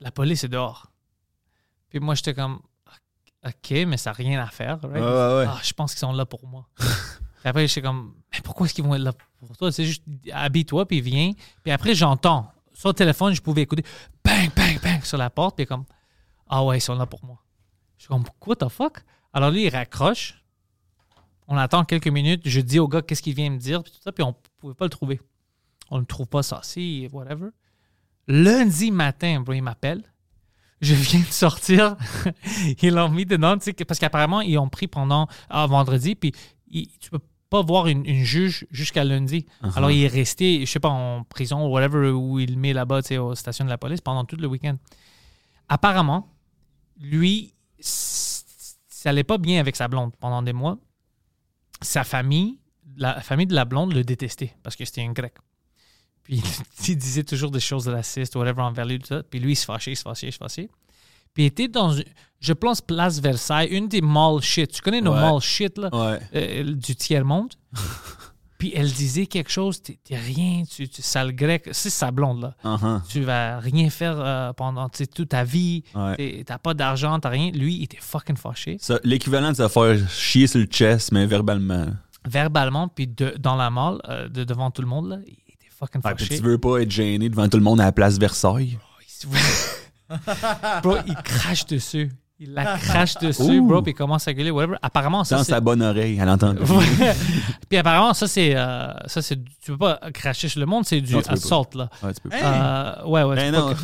la police est dehors. Puis moi, j'étais comme, ok, mais ça n'a rien à faire. right? Ouais. Ah, je pense qu'ils sont là pour moi. puis après, j'étais comme, mais pourquoi est-ce qu'ils vont être là pour toi? C'est juste, habille-toi, puis viens. Puis après, j'entends. Sur le téléphone, je pouvais écouter bang, bang, bang sur la porte, puis comme, ah ouais, ils sont là pour moi. Je suis comme, what the fuck? Alors lui, il raccroche. On attend quelques minutes. Je dis au gars qu'est-ce qu'il vient me dire, puis tout ça, puis on ne pouvait pas le trouver. On ne trouve pas, ça, si, whatever. Lundi matin, il m'appelle. Je viens de sortir. ils l'ont mis dedans, parce qu'apparemment, ils ont pris pendant ah, vendredi, puis il- tu peux pas voir une, une juge jusqu'à lundi. Alors, il est resté, je sais pas, en prison ou whatever, où il met là-bas, tu sais, aux stations de la police pendant tout le week-end. Apparemment, lui, ça allait pas bien avec sa blonde pendant des mois. Sa famille, la famille de la blonde le détestait parce que c'était un grec. Puis il disait toujours des choses racistes, whatever, envers lui, tout ça. Puis lui, il se fâchait, il se fâchait, il se fâchait. Puis il était dans, une- je pense, Place Versailles, une des malls shit. Tu connais nos Ouais. malls shit, là? Ouais. euh, du tiers-monde? Puis elle disait quelque chose, t'es rien, tu, tu sale grec, c'est sa blonde là. Uh-huh. Tu vas rien faire euh, pendant toute ta vie, Ouais. T'as pas d'argent, t'as rien. Lui, il était fucking fâché, L'équivalent de se faire chier sur le chest, mais verbalement. verbalement, puis dans la malle, euh, de, devant tout le monde, là, il était fucking Ouais, puis fâché. tu veux pas être gêné devant tout le monde à la place Versailles? bro, il crache dessus. Il la crache dessus, Ouh. bro, puis il commence à gueuler, whatever. Apparemment, ça, Dans c'est... sa bonne oreille, elle entend. Puis apparemment, ça, c'est... euh, ça, c'est... Tu peux pas cracher sur le monde, c'est du Non, assault, là. Ouais, tu peux pas. Euh, ouais, ouais. tu Ben peux non,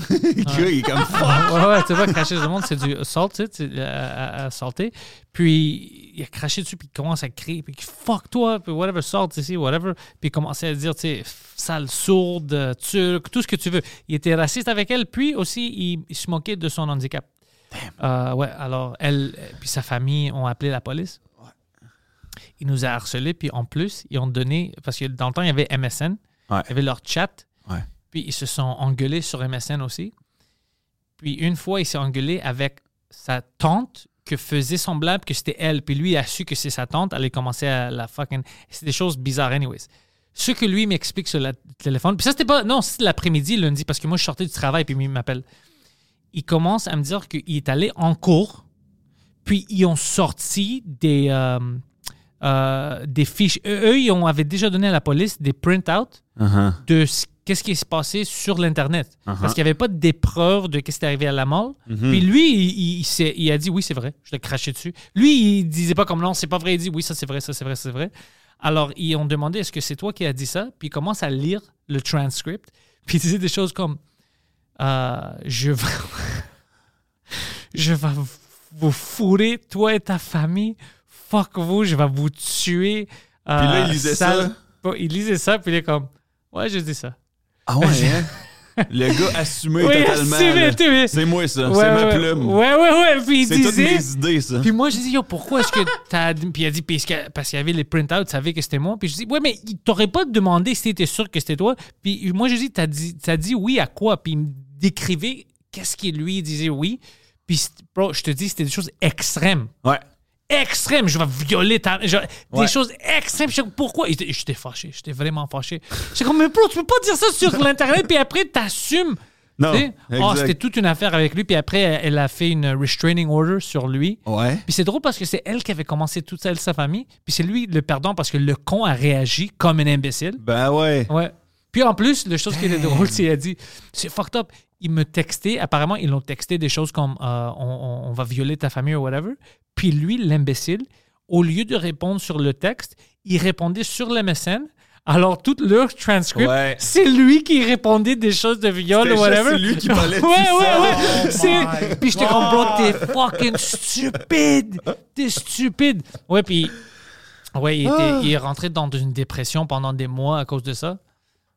il est comme fuck. ouais, ouais, tu peux pas cracher sur le monde, c'est du assault, tu sais, euh, assaulter. Puis il a craché dessus, puis il commence à crier, puis fuck toi, puis whatever, sort ici, whatever. Puis il commençait à dire, tu sais, sale sourde, turc, tout ce que tu veux. Il était raciste avec elle, puis aussi, il, il se moquait de son handicap. Euh, ouais, alors elle, puis sa famille ont appelé la police. Il nous a harcelés, puis en plus, ils ont donné, parce que dans le temps, il y avait MSN, Ouais. il y avait leur chat, Ouais. puis ils se sont engueulés sur MSN aussi. Puis une fois, il s'est engueulé avec sa tante que faisait semblable que c'était elle. Puis lui, il a su que c'est sa tante. Elle a commencé à la fucking... C'est des choses bizarres, anyways. Ce que lui m'explique sur le téléphone... Puis ça, c'était pas... Non, c'était l'après-midi, lundi, parce que moi, je sortais du travail, puis il m'appelle. Il commence à me dire qu'il est allé en cours, puis ils ont sorti des... euh, euh, des fiches. Eux, ils ont, avaient déjà donné à la police des print-out Uh-huh. de ce- qu'est-ce qui s'est passé sur l'Internet. Uh-huh. Parce qu'il n'y avait pas d'épreuve de qu'est-ce qui est arrivé à la mort. Mhm. Puis lui, il, il s'est- il a dit oui, c'est vrai. Je l'ai craché dessus. Lui, il disait pas comme non, c'est pas vrai. Il dit oui, ça c'est vrai, ça c'est vrai, c'est vrai. Alors, ils ont demandé est-ce que c'est toi qui as dit ça? Puis il commence à lire le transcript. Puis il disait des choses comme euh, Je vais. je vais vous fourrer, toi et ta famille. Fuck vous, je vais vous tuer. Puis là, il lisait ça. Il lisait ça, puis il est comme Ouais, je dis ça. Ah ouais, hein? Le gars assumé Oui, totalement. C'est moi, ça. Ouais, c'est ma plume. Ouais, ouais, ouais. Puis il C'est toutes disait. mes idées, ça. Puis moi, je dis, yo, pourquoi est-ce que t'as. Puis il a dit, parce qu'il y avait les print-outs, tu savais que c'était moi. Puis je dis, ouais, mais il t'aurait pas demandé si t'étais sûr que c'était toi. Puis moi, je dis, t'as dit, t'as dit oui à quoi? Puis il me décrivait qu'est-ce qu'il lui disait oui. Puis, bro, je te dis, c'était des choses extrêmes. Ouais. Extrêmes. Je vais violer ta. je- Ouais. Des choses extrêmes. Je sais pourquoi? J'étais fâché. J'étais vraiment fâché. J'étais comme, mais bro, tu peux pas dire ça sur l'Internet, puis après, t'assumes. Non. Exact. c'était toute une affaire avec lui, puis après, elle a fait une restraining order sur lui. Ouais. Puis c'est drôle parce que c'est elle qui avait commencé toute seule sa famille, puis c'est lui le perdant parce que le con a réagi comme un imbécile. Ben ouais. Ouais. Puis en plus, la chose qui était drôle, c'est qu'il a dit c'est fucked up. Il me textait, apparemment, ils l'ont texté des choses comme euh, on, va violer ta famille ou whatever. Puis lui, l'imbécile, au lieu de répondre sur le texte, il répondait sur le MSN. Alors, tout leur transcript, Ouais. c'est lui qui répondait des choses de viol ou whatever. lui qui parlait de ouais, ouais, ouais. Oh C'est- Puis j'étais comme, bro, t'es fucking stupide. T'es stupide. Ouais, puis. Ouais, il, Ah. était- il est rentré dans une dépression pendant des mois à cause de ça.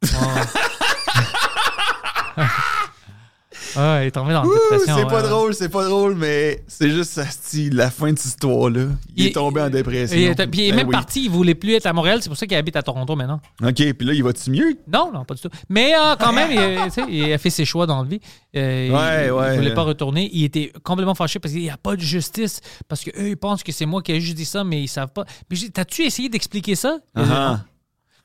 Ouais. Ouais, il est tombé dans Ouh, dépression. c'est ouais, pas ouais. drôle, c'est pas drôle, mais c'est juste asti, la fin de cette histoire-là. Il, Il- est tombé en dépression. Il est- puis il est Ben même oui. parti, il voulait plus être à Montréal, c'est pour ça qu'il habite à Toronto maintenant. OK, puis là, il va-tu mieux? Non, non, pas du tout. Mais euh, quand même, il, il a fait ses choix dans la vie. Euh, il- Ouais, il, ouais. voulait pas retourner. Il était complètement fâché parce qu'il n'y a pas de justice. Parce qu'eux, ils pensent que c'est moi qui ai juste dit ça, mais ils savent pas. Dit, t'as-tu essayé d'expliquer ça? Il a dit, Ah. Non.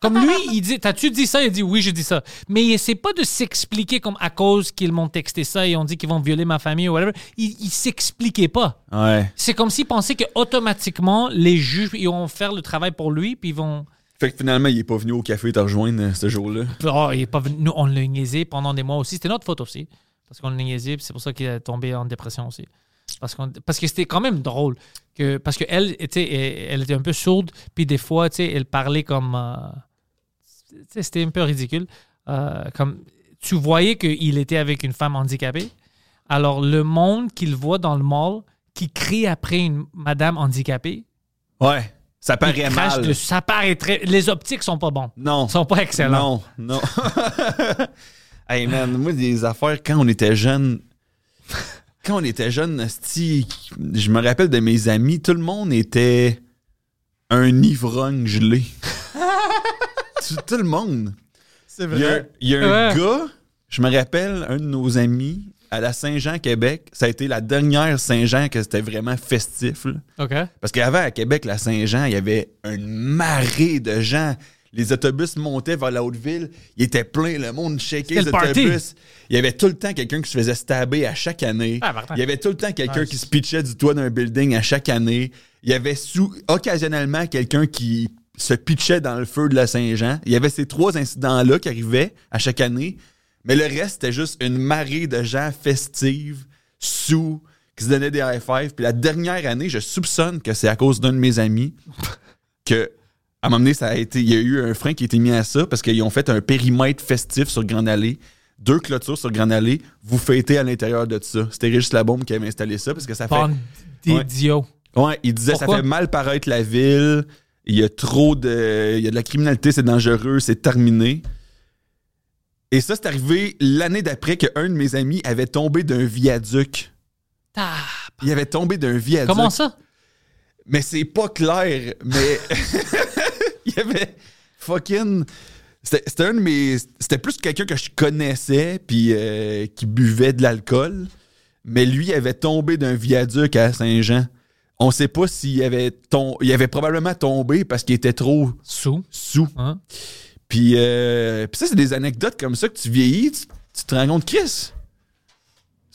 Comme lui, il dit, t'as-tu dit ça? Il dit, oui, j'ai dit ça. Mais il essaie pas de s'expliquer comme à cause qu'ils m'ont texté ça et ont dit qu'ils vont violer ma famille ou whatever. Il, il s'expliquait pas. Ouais. C'est comme s'il pensait que automatiquement les juges ils vont faire le travail pour lui puis ils vont Fait que finalement, il est pas venu au café te rejoindre euh, ce jour-là. Oh, il est pas venu. Nous, on l'a niaisé pendant des mois aussi. C'était notre faute aussi. Parce qu'on l'a niaisé, c'est pour ça qu'il est tombé en dépression aussi. Parce, parce que c'était quand même drôle. Que, parce qu'elle, sais, elle, elle était un peu sourde, puis des fois, elle parlait comme. euh, c'était un peu ridicule. Euh, comme, tu voyais qu'il était avec une femme handicapée. Alors, le monde qu'il voit dans le mall, qui crie après une madame handicapée, Ouais. Ça paraît mal. ça paraît très. Les optiques sont pas bons. Non. Ils sont pas excellents. Non, non. hey man, moi, des affaires, quand on était jeune, quand on était jeune, je me rappelle de mes amis, tout le monde était un ivrogne gelé. tout, tout le monde. C'est Il y a, vrai. il y a un gars, je me rappelle, un de nos amis, à la Saint-Jean, Québec, ça a été la dernière Saint-Jean que c'était vraiment festif. là. OK. Parce qu'avant, à Québec, la Saint-Jean, il y avait une marée de gens. Les autobus montaient vers la haute ville. Il était plein, le monde C'était les autobus. Il y avait tout le temps quelqu'un qui se faisait stabber à chaque année. Ah. Il y avait tout le temps quelqu'un qui se pitchait du toit d'un building à chaque année. Il y avait sous, occasionnellement quelqu'un qui se pitchait dans le feu de la Saint-Jean. Il y avait ces trois incidents-là qui arrivaient à chaque année. Mais le reste, c'était juste une marée de gens festives, sous, qui se donnaient des high five. Puis la dernière année, je soupçonne que c'est à cause d'un de mes amis que, à un moment donné, ça a été, il y a eu un frein qui a été mis à ça parce qu'ils ont fait un périmètre festif sur Grande Allée. Deux clôtures sur Grande Allée. Vous fêtez à l'intérieur de ça. C'était Régis Labombe qui avait installé ça parce que ça fait. Bande d'idiots. Ouais, il disait Pourquoi? ça fait mal paraître la ville. Il y a trop de. Il y a de la criminalité, c'est dangereux, c'est terminé. Et ça, c'est arrivé l'année d'après qu'un de mes amis avait tombé d'un viaduc. Ah, Il avait tombé d'un viaduc. Comment ça? Mais c'est pas clair. Mais y avait fucking. C'était un de mes. C'était plus quelqu'un que je connaissais puis euh, qui buvait de l'alcool. Mais lui avait tombé d'un viaduc à Saint-Jean. On sait pas s'il avait tom- il avait probablement tombé parce qu'il était trop Sous. sous. Hein? Puis, euh, puis ça, c'est des anecdotes comme ça que tu vieillis, tu, tu te rends compte, Chris.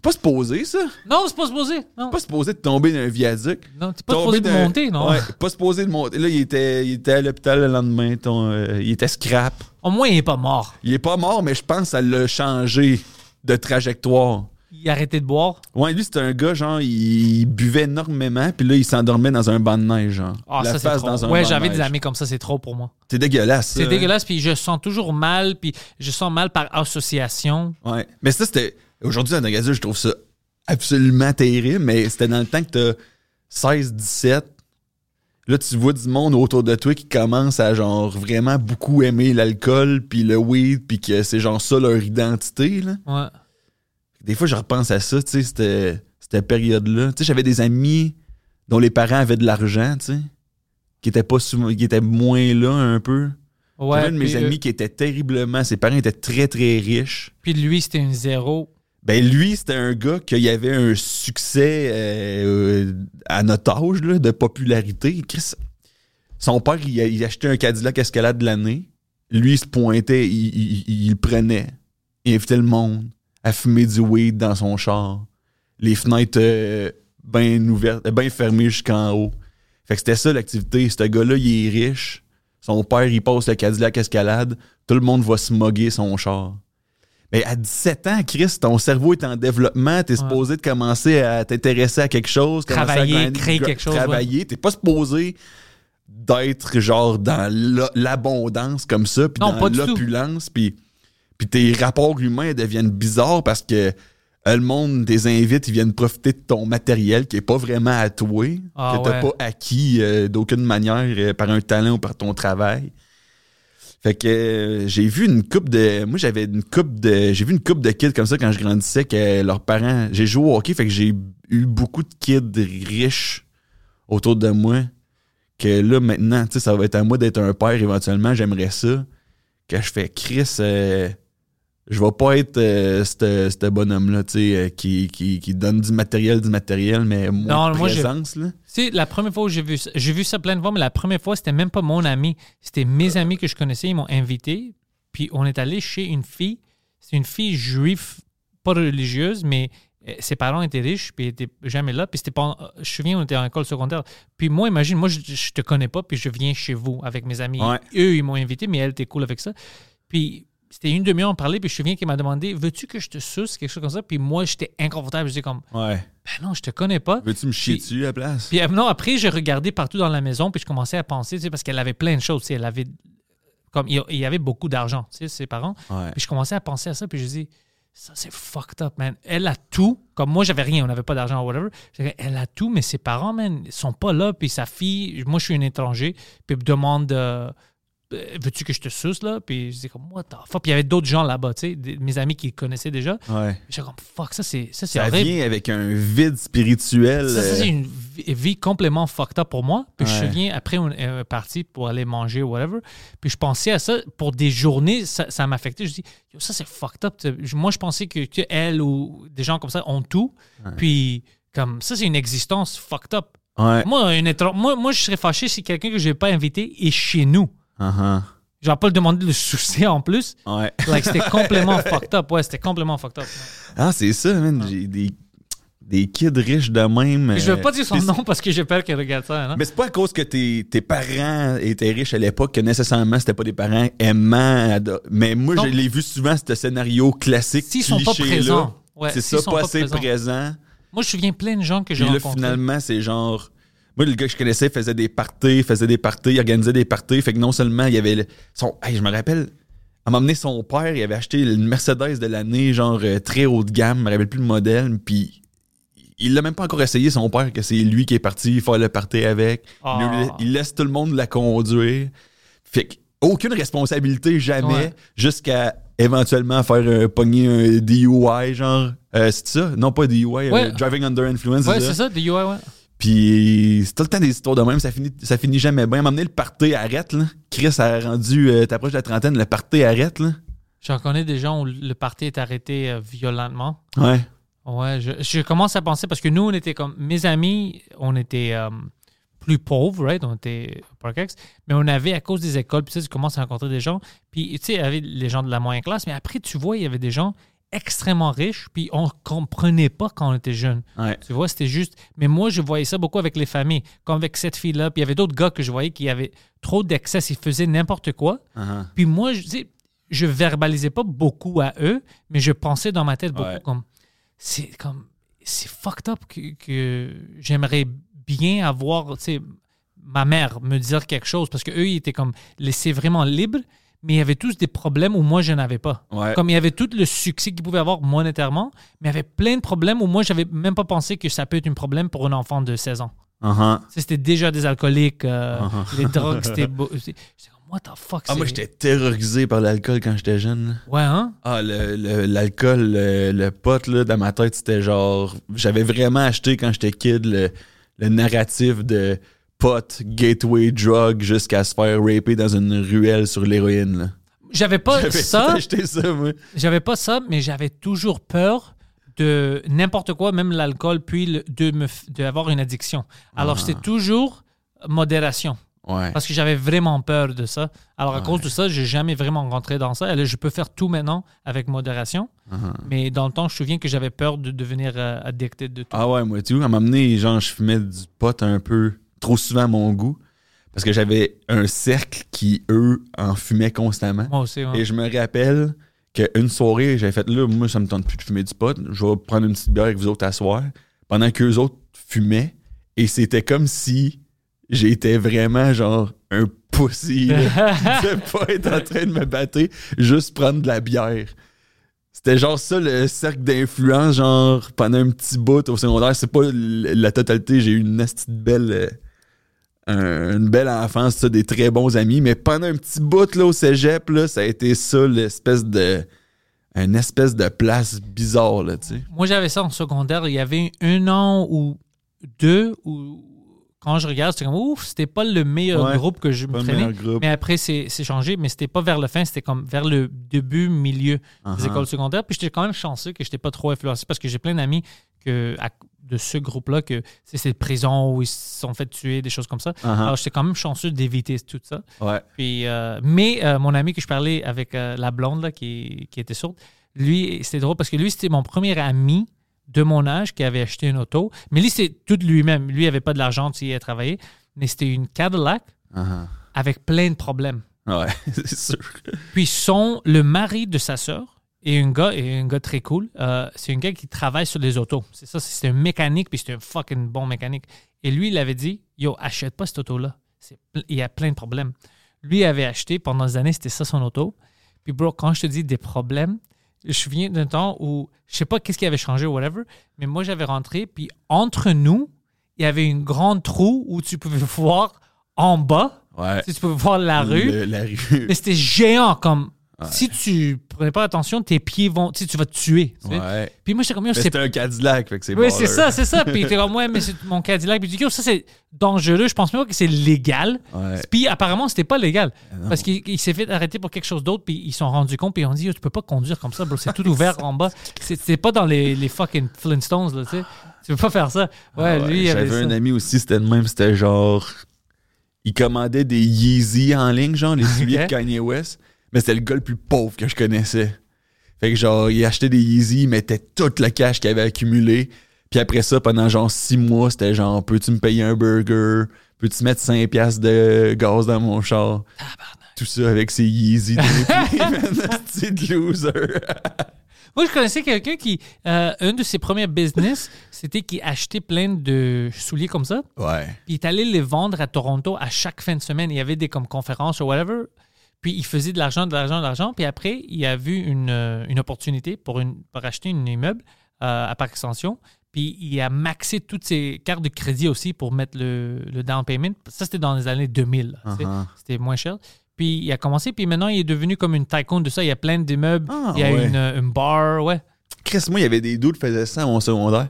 C'est pas supposé, ça? Non, c'est pas supposé. Non, Pas supposé de tomber d'un viaduc. non t'es pas supposé de d'un- monter, non? Ouais, pas supposé de monter. Là, il était, il était à l'hôpital le lendemain. ton, euh, il était scrap. Au moins, il est pas mort. Il est pas mort, mais je pense que ça l'a changé de trajectoire. Il a arrêté de boire? Ouais, lui, c'était un gars, genre, il buvait énormément, puis là, il s'endormait dans un banc de neige, genre. Ah, La ça, c'est face trop. dans un ouais, banc de j'avais des neige. amis comme ça, c'est trop pour moi. C'est dégueulasse, C'est hein. dégueulasse, puis je sens toujours mal, puis je sens mal par association. Ouais. Mais ça, c'était. Aujourd'hui, en Agadez, je trouve ça absolument terrible, mais c'était dans le temps que t'as 16, 17. Là, tu vois du monde autour de toi qui commence à, genre, vraiment beaucoup aimer l'alcool, puis le weed, puis que c'est, genre, ça leur identité, là. Ouais. Des fois, je repense à ça, tu sais, cette, cette période-là. Tu sais, j'avais des amis dont les parents avaient de l'argent, tu sais, qui étaient pas souvent- qui étaient moins là un peu. Ouais. J'avais un de mes puis, euh, amis qui était terriblement, ses parents étaient très, très riches. puis lui, c'était une zéro. Ben lui, c'était un gars qui avait un succès euh, euh, à notre âge de popularité. Son père, il, achetait un Cadillac Escalade de l'année. Lui, il se pointait, il, il- prenait. Il invitait le monde à fumer du weed dans son char. Les fenêtres bien ouvertes, bien fermées jusqu'en haut. Fait que c'était ça l'activité. Ce gars-là, il est riche. Son père, il passe le Cadillac Escalade. Tout le monde va se son char. Mais à 17 ans, Chris, ton cerveau est en développement. T'es supposé de commencer à t'intéresser à quelque chose. à Travailler, grinder, créer quelque chose, Travailler. T'es pas supposé d'être genre dans la- l'abondance comme ça, puis dans l'opulence, puis puis tes rapports humains deviennent bizarres parce que euh, le monde des invites, ils viennent profiter de ton matériel qui est pas vraiment à toi, Ah que t'as ouais. pas acquis euh, d'aucune manière euh, par un talent ou par ton travail. Fait que euh, j'ai vu une coupe de. Moi, j'avais une coupe de. J'ai vu une coupe de kids comme ça quand je grandissais que leurs parents. J'ai joué au hockey, fait que j'ai eu beaucoup de kids riches autour de moi. Que là, maintenant, tu sais, ça va être à moi d'être un père éventuellement. J'aimerais ça. Que je fais Chris. euh, je vais pas être euh, ce bonhomme-là, tu sais, euh, qui, qui, qui donne du matériel, du matériel, mais moins Non, de moi, je- présence, là. Tu la première fois où j'ai vu ça, j'ai vu ça plein de fois, mais la première fois, c'était même pas mon ami. C'était mes amis que je connaissais, ils m'ont invité. Puis on est allé chez une fille. C'est une fille juive, pas religieuse, mais euh, ses parents étaient riches, puis ils étaient jamais là. Puis c'était pas. Je me souviens, on était en école secondaire. Puis moi, imagine, moi, je, je te connais pas, puis je viens chez vous avec mes amis. Ouais. Eux, ils m'ont invité, mais elle était cool avec ça. Puis c'était une demi-heure, on parlait, puis je me souviens qu'elle m'a demandé Veux-tu que je te suce quelque chose comme ça? Puis moi, j'étais inconfortable. Je disais comme Ouais. Ben non, je te connais pas. Veux-tu me chier Puis- dessus à la place? Puis euh, non, après, j'ai regardé partout dans la maison, puis je commençais à penser, tu sais, parce qu'elle avait plein de choses. tu sais, Elle avait, comme, il y avait beaucoup d'argent, tu sais, ses parents. Ouais. Puis je commençais à penser à ça, puis je dis, ça c'est fucked up, man. Elle a tout. Comme moi, j'avais rien, on n'avait pas d'argent, whatever. Elle a tout, mais ses parents, man, ils sont pas là. Puis sa fille, moi, je suis un étranger, puis elle me demande, Euh, veux-tu que je te suce, là? Puis je dis comme, what the fuck? Puis il y avait d'autres gens là-bas, tu sais, des- mes amis qui connaissaient déjà. Ouais. J'étais comme, fuck, ça c'est ça, c'est Ça horrible. vient avec un vide spirituel. Ça, ça, euh, c'est une vie, vie complètement fucked up pour moi. Puis je Ouais. me souviens, après, on est parti pour aller manger, whatever. Puis je pensais à ça pour des journées, ça, ça m'affectait. Je dis, Yo, ça, c'est fucked up. Je- Moi, je pensais que, que elle ou des gens comme ça ont tout. Puis, comme ça, c'est une existence fucked up. Moi, une moi, moi, je serais fâché si quelqu'un que je n'ai pas invité est chez nous. Uh-huh. Je vais pas le demander de le sucer en plus. Ouais. Like, c'était complètement fucked up. Ouais, c'était complètement fucked up. Ah, c'est ça, man. J'ai des, des kids riches de même. Je euh, veux pas dire son nom parce que j'ai peur qu'il regarde ça. hein. Mais c'est pas à cause que tes, tes parents étaient riches à l'époque que nécessairement c'était pas des parents aimants. Mais moi, je l'ai vu souvent, ce scénario classique. S'ils sont pas présents. Ouais, c'est ça, sont pas pas assez présents. présent. Moi, je me souviens plein de gens que j'ai rencontrés. finalement, c'est genre. Moi, le gars que je connaissais faisait des parties, faisait des parties, organisait des parties. Fait que non seulement il y avait son. Hey, je me rappelle, à m'a amené son père, il avait acheté une Mercedes de l'année, genre euh, très haut de gamme, je me rappelle plus le modèle. Puis il l'a même pas encore essayé, son père, que c'est lui qui est parti faire le party avec. Ah. Il, il laisse tout le monde la conduire. Fait que aucune responsabilité jamais, Ouais. jusqu'à éventuellement faire un pogner un DUI, genre. Euh, c'est ça? Non, pas DUI, euh. Driving Under Influence. Ouais, c'est ça, des UI, ouais. Puis c'est tout le temps des histoires de même, ça finit, ça finit jamais bien. M'amener le party arrête, là. Chris a rendu, euh, t'approches de la trentaine, le party arrête, là. J'en connais des gens où le parti est arrêté euh, violemment. Ouais. Ouais, je, je commence à penser parce que nous, on était comme. Mes amis, on était euh, plus pauvres, right? On était Parkex, mais on avait, à cause des écoles, puis tu sais, tu commences à rencontrer des gens, puis tu sais, il y avait les gens de la moyenne classe, mais après, tu vois, il y avait des gens extrêmement riches, puis on comprenait pas quand on était jeune. Ouais. Tu vois, c'était juste. Mais moi, je voyais ça beaucoup avec les familles, comme avec cette fille-là, puis il y avait d'autres gars que je voyais qui avaient trop d'excès, ils faisaient n'importe quoi. Uh-huh. Puis moi, je, sais, je verbalisais pas beaucoup à eux, mais je pensais dans ma tête beaucoup Ouais. comme c'est comme c'est fucked up que, que j'aimerais bien avoir tu sais ma mère me dire quelque chose parce que eux ils étaient comme laissés vraiment libres mais il y avait tous des problèmes où moi je n'avais pas. Ouais. Comme il y avait tout le succès qu'ils pouvaient avoir monétairement, mais il y avait plein de problèmes où moi j'avais même pas pensé que ça peut être un problème pour un enfant de 16 ans. Uh-huh. C'était déjà des alcooliques, euh, Uh-huh. les drogues, c'était beau. J'étais comme, what the fuck? Ah, moi, j'étais terrorisé par l'alcool quand j'étais jeune. Ouais, hein? Ah, le- le- l'alcool, le, le pot, là, dans ma tête, c'était genre. J'avais vraiment acheté quand j'étais kid le, le narratif de pot, gateway, drug, jusqu'à se faire raper dans une ruelle sur l'héroïne. J'avais pas ça, j'avais pas ça, mais j'avais toujours peur de n'importe quoi, même l'alcool, puis le- de me d'avoir une addiction. Alors Ah. c'était toujours modération, Ouais. parce que j'avais vraiment peur de ça. Alors à cause de ça, j'ai jamais vraiment rentré dans ça. Je peux faire tout maintenant avec modération, Uh-huh. mais dans le temps, je me souviens que j'avais peur de devenir euh, addicted de tout. Ah ouais, moi, tu vois, à m'amener, genre, je fumais du pot un peu trop souvent à mon goût. Parce que j'avais un cercle qui, eux, en fumaient constamment. Moi aussi, ouais. Et je me rappelle qu'une soirée, j'avais fait là, moi, ça me tente plus de fumer du pot. Je vais prendre une petite bière avec vous autres à soir. Pendant qu'eux autres fumaient. Et c'était comme si j'étais vraiment, genre, un pussy. de pas être en train de me battre, juste prendre de la bière. C'était genre ça le cercle d'influence, genre pendant un petit bout au secondaire. C'est pas la totalité, j'ai eu une esti de belle. Un- une belle enfance, ça, des très bons amis. Mais pendant un petit bout là, au cégep, là, ça a été ça, l'espèce de. Une espèce de place bizarre, là, tu sais. Moi, j'avais ça en secondaire. Il y avait un an ou deux où, quand je regarde, c'était comme ouf, c'était pas le meilleur Ouais, groupe que je me traînais. Mais après, c'est c'est changé. Mais c'était pas vers la fin, c'était comme vers le début, milieu des Uh-huh. écoles secondaires. Puis j'étais quand même chanceux que j'étais pas trop influencé parce que j'ai plein d'amis que, à- de ce groupe-là que c'est c'est prison où ils se sont fait tuer, des choses comme ça. Uh-huh. Alors j'étais quand même chanceux d'éviter tout ça. Ouais. Puis, euh, mais euh, mon ami que je parlais avec euh, la blonde là, qui, qui était sourde, lui, c'était drôle parce que lui, c'était mon premier ami de mon âge qui avait acheté une auto. Mais lui, c'est tout lui-même. Lui, il avait pas de l'argent s'il a travaillé. Mais c'était une Cadillac Uh-huh. avec plein de problèmes. Ouais, c'est sûr. Puis son, le mari de sa sœur est un gars, et un gars très cool. Euh, c'est un gars qui travaille sur les autos. C'est ça, c'est un mécanique, puis c'est un fucking bon mécanique. Et lui, il avait dit, yo, achète pas cette auto-là. Il y a plein de problèmes. Lui avait acheté pendant des années, c'était ça son auto. Puis bro, quand je te dis des problèmes, je me souviens d'un temps où, je sais pas qu'est-ce qui avait changé ou whatever, mais moi j'avais rentré, puis entre nous, il y avait une grande trou où tu pouvais voir en bas, Ouais. tu sais, tu pouvais voir la rue. Le- la rue. Mais c'était géant comme si tu prenais pas attention, tes pieds vont, tu sais, tu vas te tuer. tu sais. Ouais. Puis moi j'étais comme yo, c'est C'était un Cadillac, fait que c'est oui, c'est ça, c'est ça. Puis t'es comme ouais, mais c'est mon Cadillac. Puis tu dis yo, ça c'est dangereux. Je pense même pas que c'est légal. Ouais. Puis apparemment c'était pas légal non. parce qu'il il s'est fait arrêter pour quelque chose d'autre. Puis ils se sont rendus compte. Puis ils ont dit yo, tu peux pas conduire comme ça, bro. C'est tout ouvert en bas. C'est pas dans les, les fucking Flintstones là, tu sais. Tu peux pas faire ça. Ouais, Ah lui J'avais un ami aussi, c'était le même, c'était genre. il commandait des Yeezy en ligne, genre les souliers de Kanye West. Mais c'était le gars le plus pauvre que je connaissais. Fait que genre, il achetait des Yeezy, il mettait tout le cash qu'il avait accumulé. Puis après ça, pendant genre six mois, c'était genre, peux-tu me payer un burger? Peux-tu mettre 5 piastres de gaz dans mon char? Tout ça avec ses Yeezy. C'est de loser. Moi, je connaissais quelqu'un qui, euh, un de ses premiers business, c'était qu'il achetait plein de souliers comme ça. Ouais. Puis il est allé les vendre à Toronto à chaque fin de semaine. Il y avait des comme conférences ou whatever. Puis il faisait de l'argent, de l'argent, de l'argent. Puis après, il a vu une, euh, une opportunité pour, une, pour acheter un immeuble euh, à Parc Extension. Puis il a maxé toutes ses cartes de crédit aussi pour mettre le, le down payment. Ça, c'était dans les années 2000. là, tu sais. Uh-huh. C'était moins cher. Puis il a commencé, puis maintenant, il est devenu comme une tycoon de ça. Il y a plein d'immeubles. Ah, il y a ouais. une, euh, une bar, ouais. Chris, moi, il y avait des doutes qui faisaient ça à mon secondaire.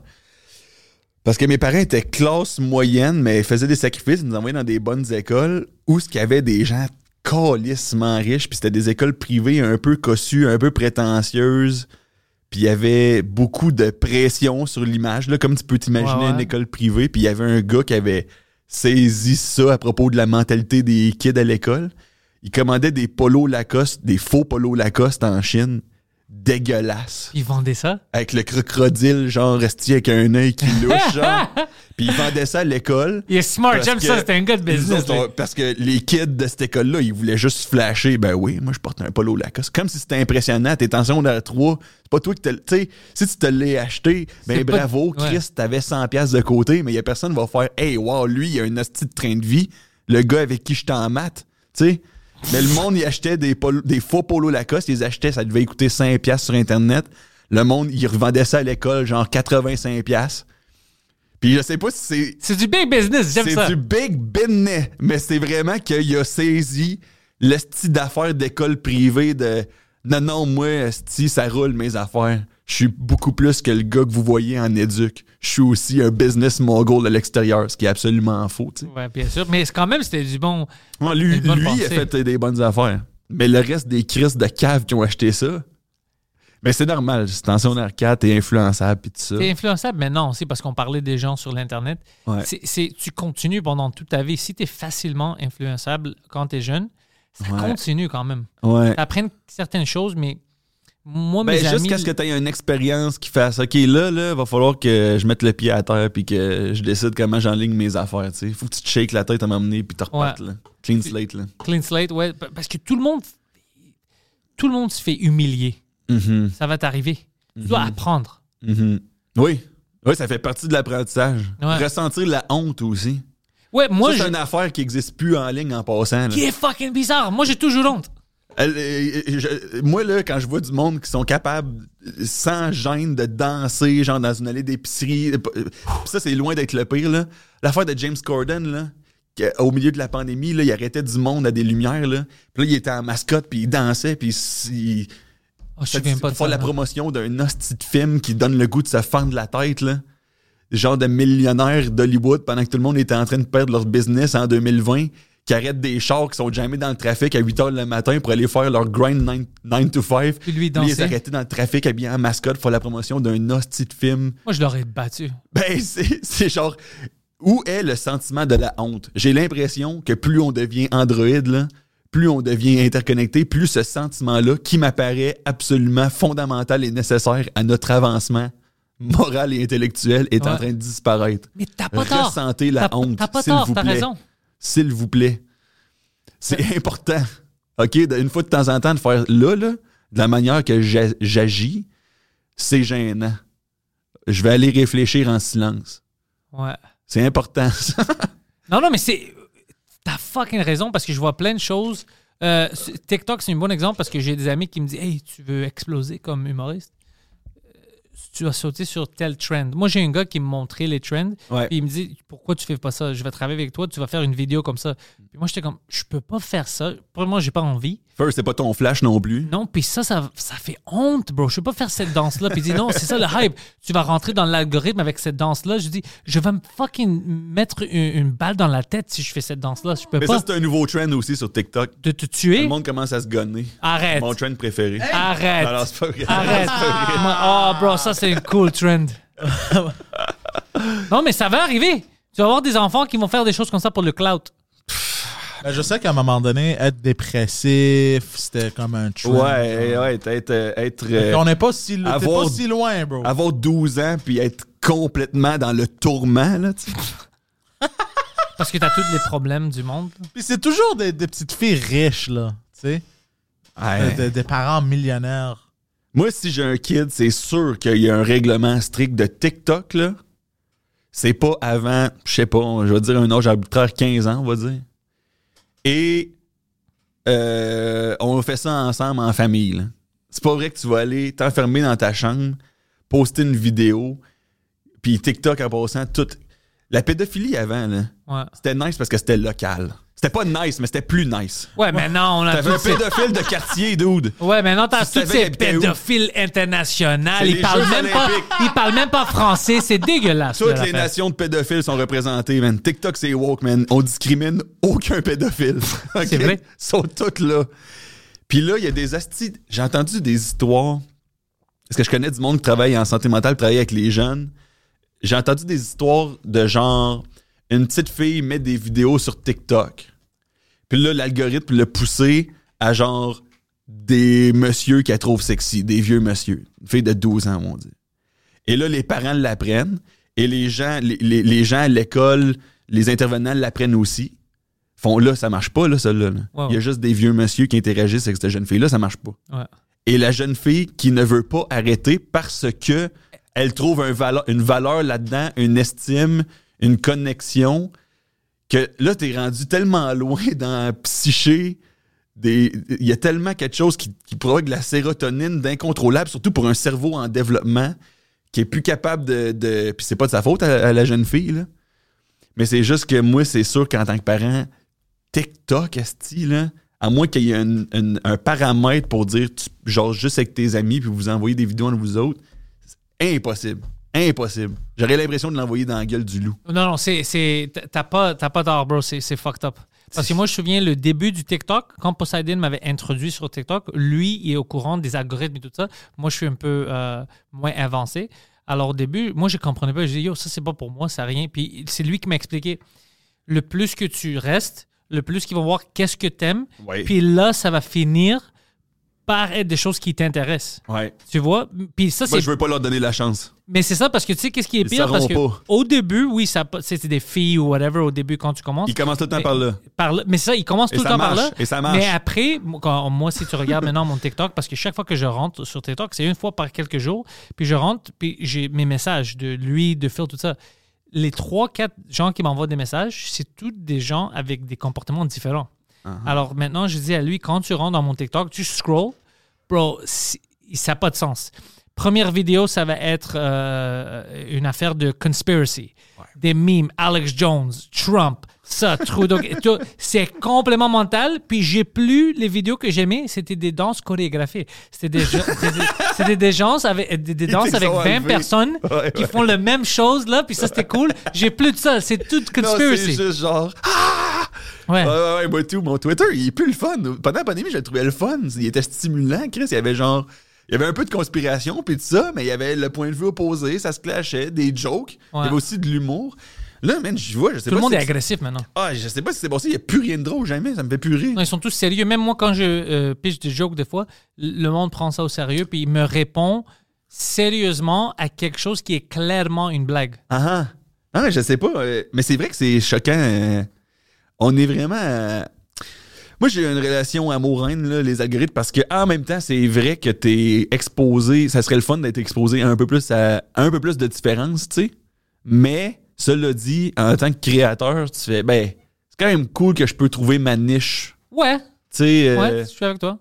Parce que mes parents étaient classe moyenne, mais ils faisaient des sacrifices, ils nous envoyaient dans des bonnes écoles où ce qu'il y avait des gens calissement riches, puis c'était des écoles privées un peu cossues, un peu prétentieuses. Puis il y avait beaucoup de pression sur l'image, là, comme tu peux t'imaginer Ouais, ouais. une école privée. Puis il y avait un gars qui avait saisi ça à propos de la mentalité des kids à l'école. Il commandait des polos Lacoste, des faux polos Lacoste en Chine. Dégueulasse ils vendaient ça? avec le crocodile, genre resté avec un œil qui louche, genre. Puis il vendait ça à l'école. Il est smart, j'aime ça. C'était un gars de business. autres, parce que les kids de cette école-là, ils voulaient juste flasher. Ben oui, moi, je porte un polo Lacoste. Comme si c'était impressionnant. T'es en secondaire 3. C'est pas toi qui te. Tu sais, si tu te l'es acheté, ben pas- bravo, ouais. Chris, t'avais 100$ piastres de côté, mais il y a personne qui va faire Hey, wow, lui, il a un hostie de train de vie. Le gars avec qui j'étais en maths. Tu sais. Mais le monde, il achetait des, polo- des faux polos Lacoste. Ils achetaient, ça devait coûter 5$ piastres sur Internet. Le monde, il revendait ça à l'école, genre 85$. piastres. Puis je sais pas si c'est C'est du big business, j'aime ça. c'est du big business, mais c'est vraiment qu'il a saisi le style d'affaires d'école privée de non, non, moi, sti, ça roule mes affaires. Je suis beaucoup plus que le gars que vous voyez en éduc. Je suis aussi un business mogul de l'extérieur, ce qui est absolument faux. Ouais, bien sûr. Mais c'est quand même, c'était du bon. Ouais, lui, lui il a fait des bonnes affaires. Mais le reste des Chris de cave qui ont acheté ça, mais c'est normal. C'est en secondaire 4, t'es influençable pis tout ça. C'est influençable maintenant aussi parce qu'on parlait des gens sur l'Internet. Ouais. C'est, c'est- tu continues pendant toute ta vie. Si tu es facilement influençable quand tu es jeune, ça Ouais. continue quand même. Ouais. Tu apprends certaines choses, mais moi, Ben, mes amis. jusqu'à ce que tu aies une expérience qui fasse OK, là, là, va falloir que je mette le pied à terre puis que je décide comment j'enligne mes affaires. Il faut que tu te shakes la tête à m'emmener puis tu repartes. Ouais. Là. Clean slate. Là. Clean slate, ouais. Parce que tout le monde. Tout le monde se fait humilier. Mhm, Ça va t'arriver. Tu dois apprendre. mhm. Oui. Oui, ça fait partie de l'apprentissage. Ouais. Ressentir la honte aussi. Ouais, moi, c'est je- une affaire qui n'existe plus en ligne en passant. là. qui est fucking bizarre. Moi, j'ai toujours honte. Euh, je- moi, là, quand je vois du monde qui sont capables, euh, sans gêne, de danser, genre dans une allée d'épicerie, euh, ça, c'est loin d'être le pire, là. L'affaire de James Corden, là, au milieu de la pandémie, là, il arrêtait du monde à des lumières, là. Puis là, il était en mascotte, puis il dansait, puis il... Oh, je pas de ça. la promotion d'un hostie de film qui donne le goût de se fendre la tête, là. Genre de millionnaires d'Hollywood pendant que tout le monde était en train de perdre leur business en 2020, qui arrêtent des chars qui sont jamais dans le trafic à 8 h le matin pour aller faire leur grind 9, to 5. Puis lui, danser. les arrêter dans le trafic habillés en mascotte pour la promotion d'un hostie de film. Moi, je l'aurais battu. Ben, c'est genre. Où est le sentiment de la honte? J'ai l'impression que plus on devient Android, là, plus on devient interconnecté, plus ce sentiment-là, qui m'apparaît absolument fondamental et nécessaire à notre avancement moral et intellectuel, est en train de disparaître. Mais t'as pas tort. Ressentez la T'as- honte. T'as pas tort, t'as raison. S'il vous plaît. C'est important. OK? Une fois de temps en temps, de faire là, là, de la manière que j'a- j'agis, c'est gênant. Je vais aller réfléchir en silence. Ouais. C'est important. ça. Non, non, mais c'est. T'as fucking raison parce que je vois plein de choses. Euh, TikTok, c'est un bon exemple parce que j'ai des amis qui me disent Hey, tu veux exploser comme humoriste? Tu vas sauter sur tel trend. Moi, j'ai un gars qui me montrait les trends. Ouais. Puis il me dit Pourquoi tu fais pas ça? Je vais travailler avec toi, tu vas faire une vidéo comme ça. Puis moi, j'étais comme Je peux pas faire ça. Pour moi, j'ai pas envie. First, c'est pas ton flash non plus. Non, puis ça, ça, ça fait honte, bro. Je peux pas faire cette danse-là. Puis il dit, non, c'est ça le hype. Tu vas rentrer dans l'algorithme avec cette danse-là. Je dis, je vais me fucking mettre une, une balle dans la tête si je fais cette danse-là. Je peux Mais pas ça, c'est un nouveau trend aussi sur TikTok. de te tuer? Le monde commence à se gonner. Arrête. Mon trend préféré. Arrête. Alors, c'est pas vrai. Arrête. Moi- oh, bro, ça, c'est une cool trend. non, mais ça va arriver. Tu vas avoir des enfants qui vont faire des choses comme ça pour le clout. Ben, je sais qu'à un moment donné, être dépressif, c'était comme un trend. Ouais, ouais, être. euh, être euh, On n'est pas si, t'es avoir- pas si loin, bro. avoir 12 ans puis être complètement dans le tourment, là, tu sais. Parce que t'as tous les problèmes du monde. Puis c'est toujours des, des petites filles riches, là. Tu sais? Ouais. Des, des parents millionnaires. Moi, si j'ai un kid, c'est sûr qu'il y a un règlement strict de TikTok, là. C'est pas avant, je sais pas, je vais dire un âge arbitraire 15 ans, on va dire. Et euh, on fait ça ensemble en famille. là. C'est pas vrai que tu vas aller t'enfermer dans ta chambre, poster une vidéo, puis TikTok en passant tout. La pédophilie avant, là, Ouais. c'était nice parce que c'était local. C'était pas nice, mais c'était plus nice. Ouais, maintenant, on a T'avais un tous ces... pédophile de quartier, dude. Ouais, maintenant, t'as Tu tous savais ces qu'il habitait où? pédophiles internationaux. C'est Ils parlent, Jeux même pas, olympiques. ils parlent même pas français. C'est dégueulasse. Toutes là, les l'affaire. nations de pédophiles sont représentées, man. TikTok, c'est woke, man. On discrimine aucun pédophile. Ok? C'est vrai. Ils sont toutes là. Puis là, il y a des astis. J'ai entendu des histoires. Parce que je connais du monde qui travaille en santé mentale, travaille avec les jeunes? J'ai entendu des histoires de genre une petite fille met des vidéos sur TikTok. Puis là, l'algorithme l'a poussé à genre des messieurs qu'elle trouve sexy, des vieux messieurs. Une fille de 12 ans, on dit. Et là, les parents l'apprennent. Et les gens, les, les- les gens à l'école, les intervenants l'apprennent aussi. Font là, ça marche pas, là, celle-là. là. Il y a juste des vieux messieurs qui interagissent avec cette jeune fille-là, ça marche pas. Ouais. Et la jeune fille qui ne veut pas arrêter parce que elle trouve un valeur, une valeur là-dedans, une estime, une connexion, que là, t'es rendu tellement loin dans la psyché. Il y a tellement quelque chose qui, provoque de la sérotonine d'incontrôlable, surtout pour un cerveau en développement qui est plus capable de. puis c'est pas de sa faute à, la jeune fille, là. Mais c'est juste que moi, c'est sûr qu'en tant que parent, TikTok, esti, là, à moins qu'il y ait un paramètre pour dire, tu, genre, juste avec tes amis, puis vous envoyez des vidéos entre vous autres, c'est impossible. Impossible. J'aurais l'impression de l'envoyer dans la gueule du loup. Non, non, c'est, t'as pas, t'as pas tort, bro. C'est, c'est fucked up. Parce que moi, je me souviens, le début du TikTok, quand Poseidon m'avait introduit sur TikTok, lui, il est au courant des algorithmes et tout ça. Moi, je suis un peu euh, moins avancé. Alors, au début, moi, je comprenais pas. Je dis, yo, ça, c'est pas pour moi, ça rien. Puis, c'est lui qui m'a expliqué. Le plus que tu restes, le plus qu'ils vont voir qu'est-ce que t'aimes. Ouais. Puis là, ça va finir par être des choses qui t'intéressent. Ouais. Tu vois? Puis ça, Moi, c'est je veux pas leur donner la chance. mais c'est ça parce que tu sais qu'est-ce qui est Ils pire? Parce que pas. au début oui ça c'était des filles ou whatever au début quand tu commences Ils commencent tout le temps Mais- par là. par là- mais ça ils commencent Et tout le temps par là marche, et ça marche. mais après moi, quand- moi si tu regardes maintenant mon TikTok parce que chaque fois que je rentre sur TikTok c'est une fois par quelques jours puis je rentre puis j'ai mes messages de lui de Phil tout ça les trois quatre gens qui m'envoient des messages c'est tous des gens avec des comportements différents Uh-huh. alors maintenant je dis à lui quand tu rentres dans mon TikTok tu scrolls bro, ça n'a pas de sens. Première vidéo, ça va être euh, une affaire de conspiracy. Des memes, Alex Jones, Trump, ça, Trudeau. C'est complètement mental. Puis j'ai plus les vidéos que j'aimais, c'était des danses chorégraphiées. C'était des, c'était des gens avec, des, des danses avec sont 20 enlevés. personnes Ouais, qui ouais. font la même chose, là. Puis ça, c'était cool. J'ai plus de ça. C'est tout Non, c'est conspiracy. juste genre. Ouais. Ouais, ouais, ouais, moi tout. Mon Twitter, il est plus le fun. Pendant la pandémie, je le trouvais le fun. Il était stimulant, Chris. Il y avait genre. Il y avait un peu de conspiration puis de ça, mais il y avait le point de vue opposé, ça se clashait, des jokes. Il y avait aussi de l'humour. Là, man, je vois, je sais Tout pas le monde si est agressif maintenant. Ah, je sais pas si c'est bon. Il n'y a plus rien de drôle, jamais. Ça me fait plus rire. Non, ils sont tous sérieux. Même moi, quand je euh, pitch des jokes, des fois, le monde prend ça au sérieux, puis il me répond sérieusement à quelque chose qui est clairement une blague. Ah ah. Ah, je sais pas. euh, mais c'est vrai que c'est choquant. euh, on est vraiment. euh, Moi, j'ai une relation amour-haine, là, les algorithmes, parce que en même temps, c'est vrai que t'es exposé. Ça serait le fun d'être exposé à un peu plus à un peu plus de différence, tu sais. Mais, cela dit, en tant que créateur, tu fais, ben, c'est quand même cool que je peux trouver ma niche. Ouais, Tu sais, euh, ouais, je suis avec toi.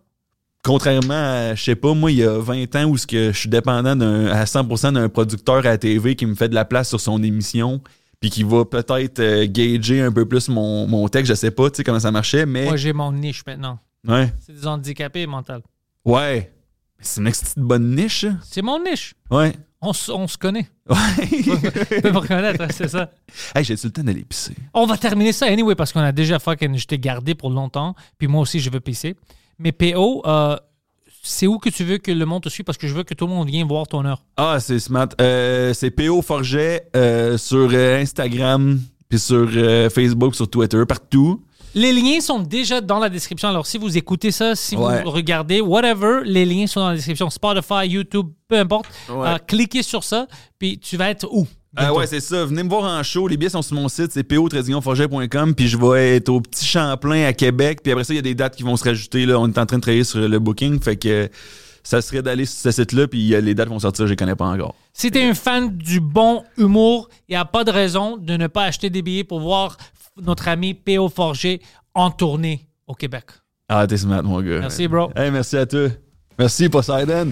contrairement à, je sais pas, moi, il y a 20 ans où ce que je suis dépendant à 100% d'un producteur à la TV qui me fait de la place sur son émission, puis qui va peut-être euh, gager un peu plus mon, mon texte, je sais pas, tu sais, comment ça marchait, mais... Moi, j'ai mon niche maintenant. ouais. C'est des handicapés mentaux. Ouais. C'est une petite bonne niche, ça. C'est mon niche. Ouais. On, on se connaît. Ouais. Tu peux me reconnaître, hein, c'est ça. hey, j'ai-tu le temps d'aller pisser? On va terminer ça anyway parce qu'on a déjà fucking. Je t'ai gardé pour longtemps. Puis moi aussi, je veux pisser. Mais PO, euh, c'est où que tu veux que le monde te suive parce que je veux que tout le monde vienne voir ton heure. Ah, c'est smart. Euh, c'est PO Forget euh, sur euh, Instagram, puis sur Facebook, sur Twitter, partout. Les liens sont déjà dans la description. Alors, si vous écoutez ça, si Ouais. vous regardez, whatever, les liens sont dans la description. Spotify, YouTube, peu importe. Ouais. Cliquez sur ça, puis tu vas être où? Ah bientôt? ouais, c'est ça. Venez me voir en show. Les billets sont sur mon site, c'est po-forget.com. Puis je vais être au Petit Champlain à Québec. Puis après ça, il y a des dates qui vont se rajouter. Là. On est en train de travailler sur le booking. Fait que ça serait d'aller sur ce site-là. Puis euh, les dates vont sortir, je les connais pas encore. Si t'es un fan du bon humour, il n'y a pas de raison de ne pas acheter des billets pour voir notre ami P.O. Forger en tournée au Québec. Ah, t'es smart, mon gars. Merci, bro. Hey, merci à toi. Merci, Poseidon.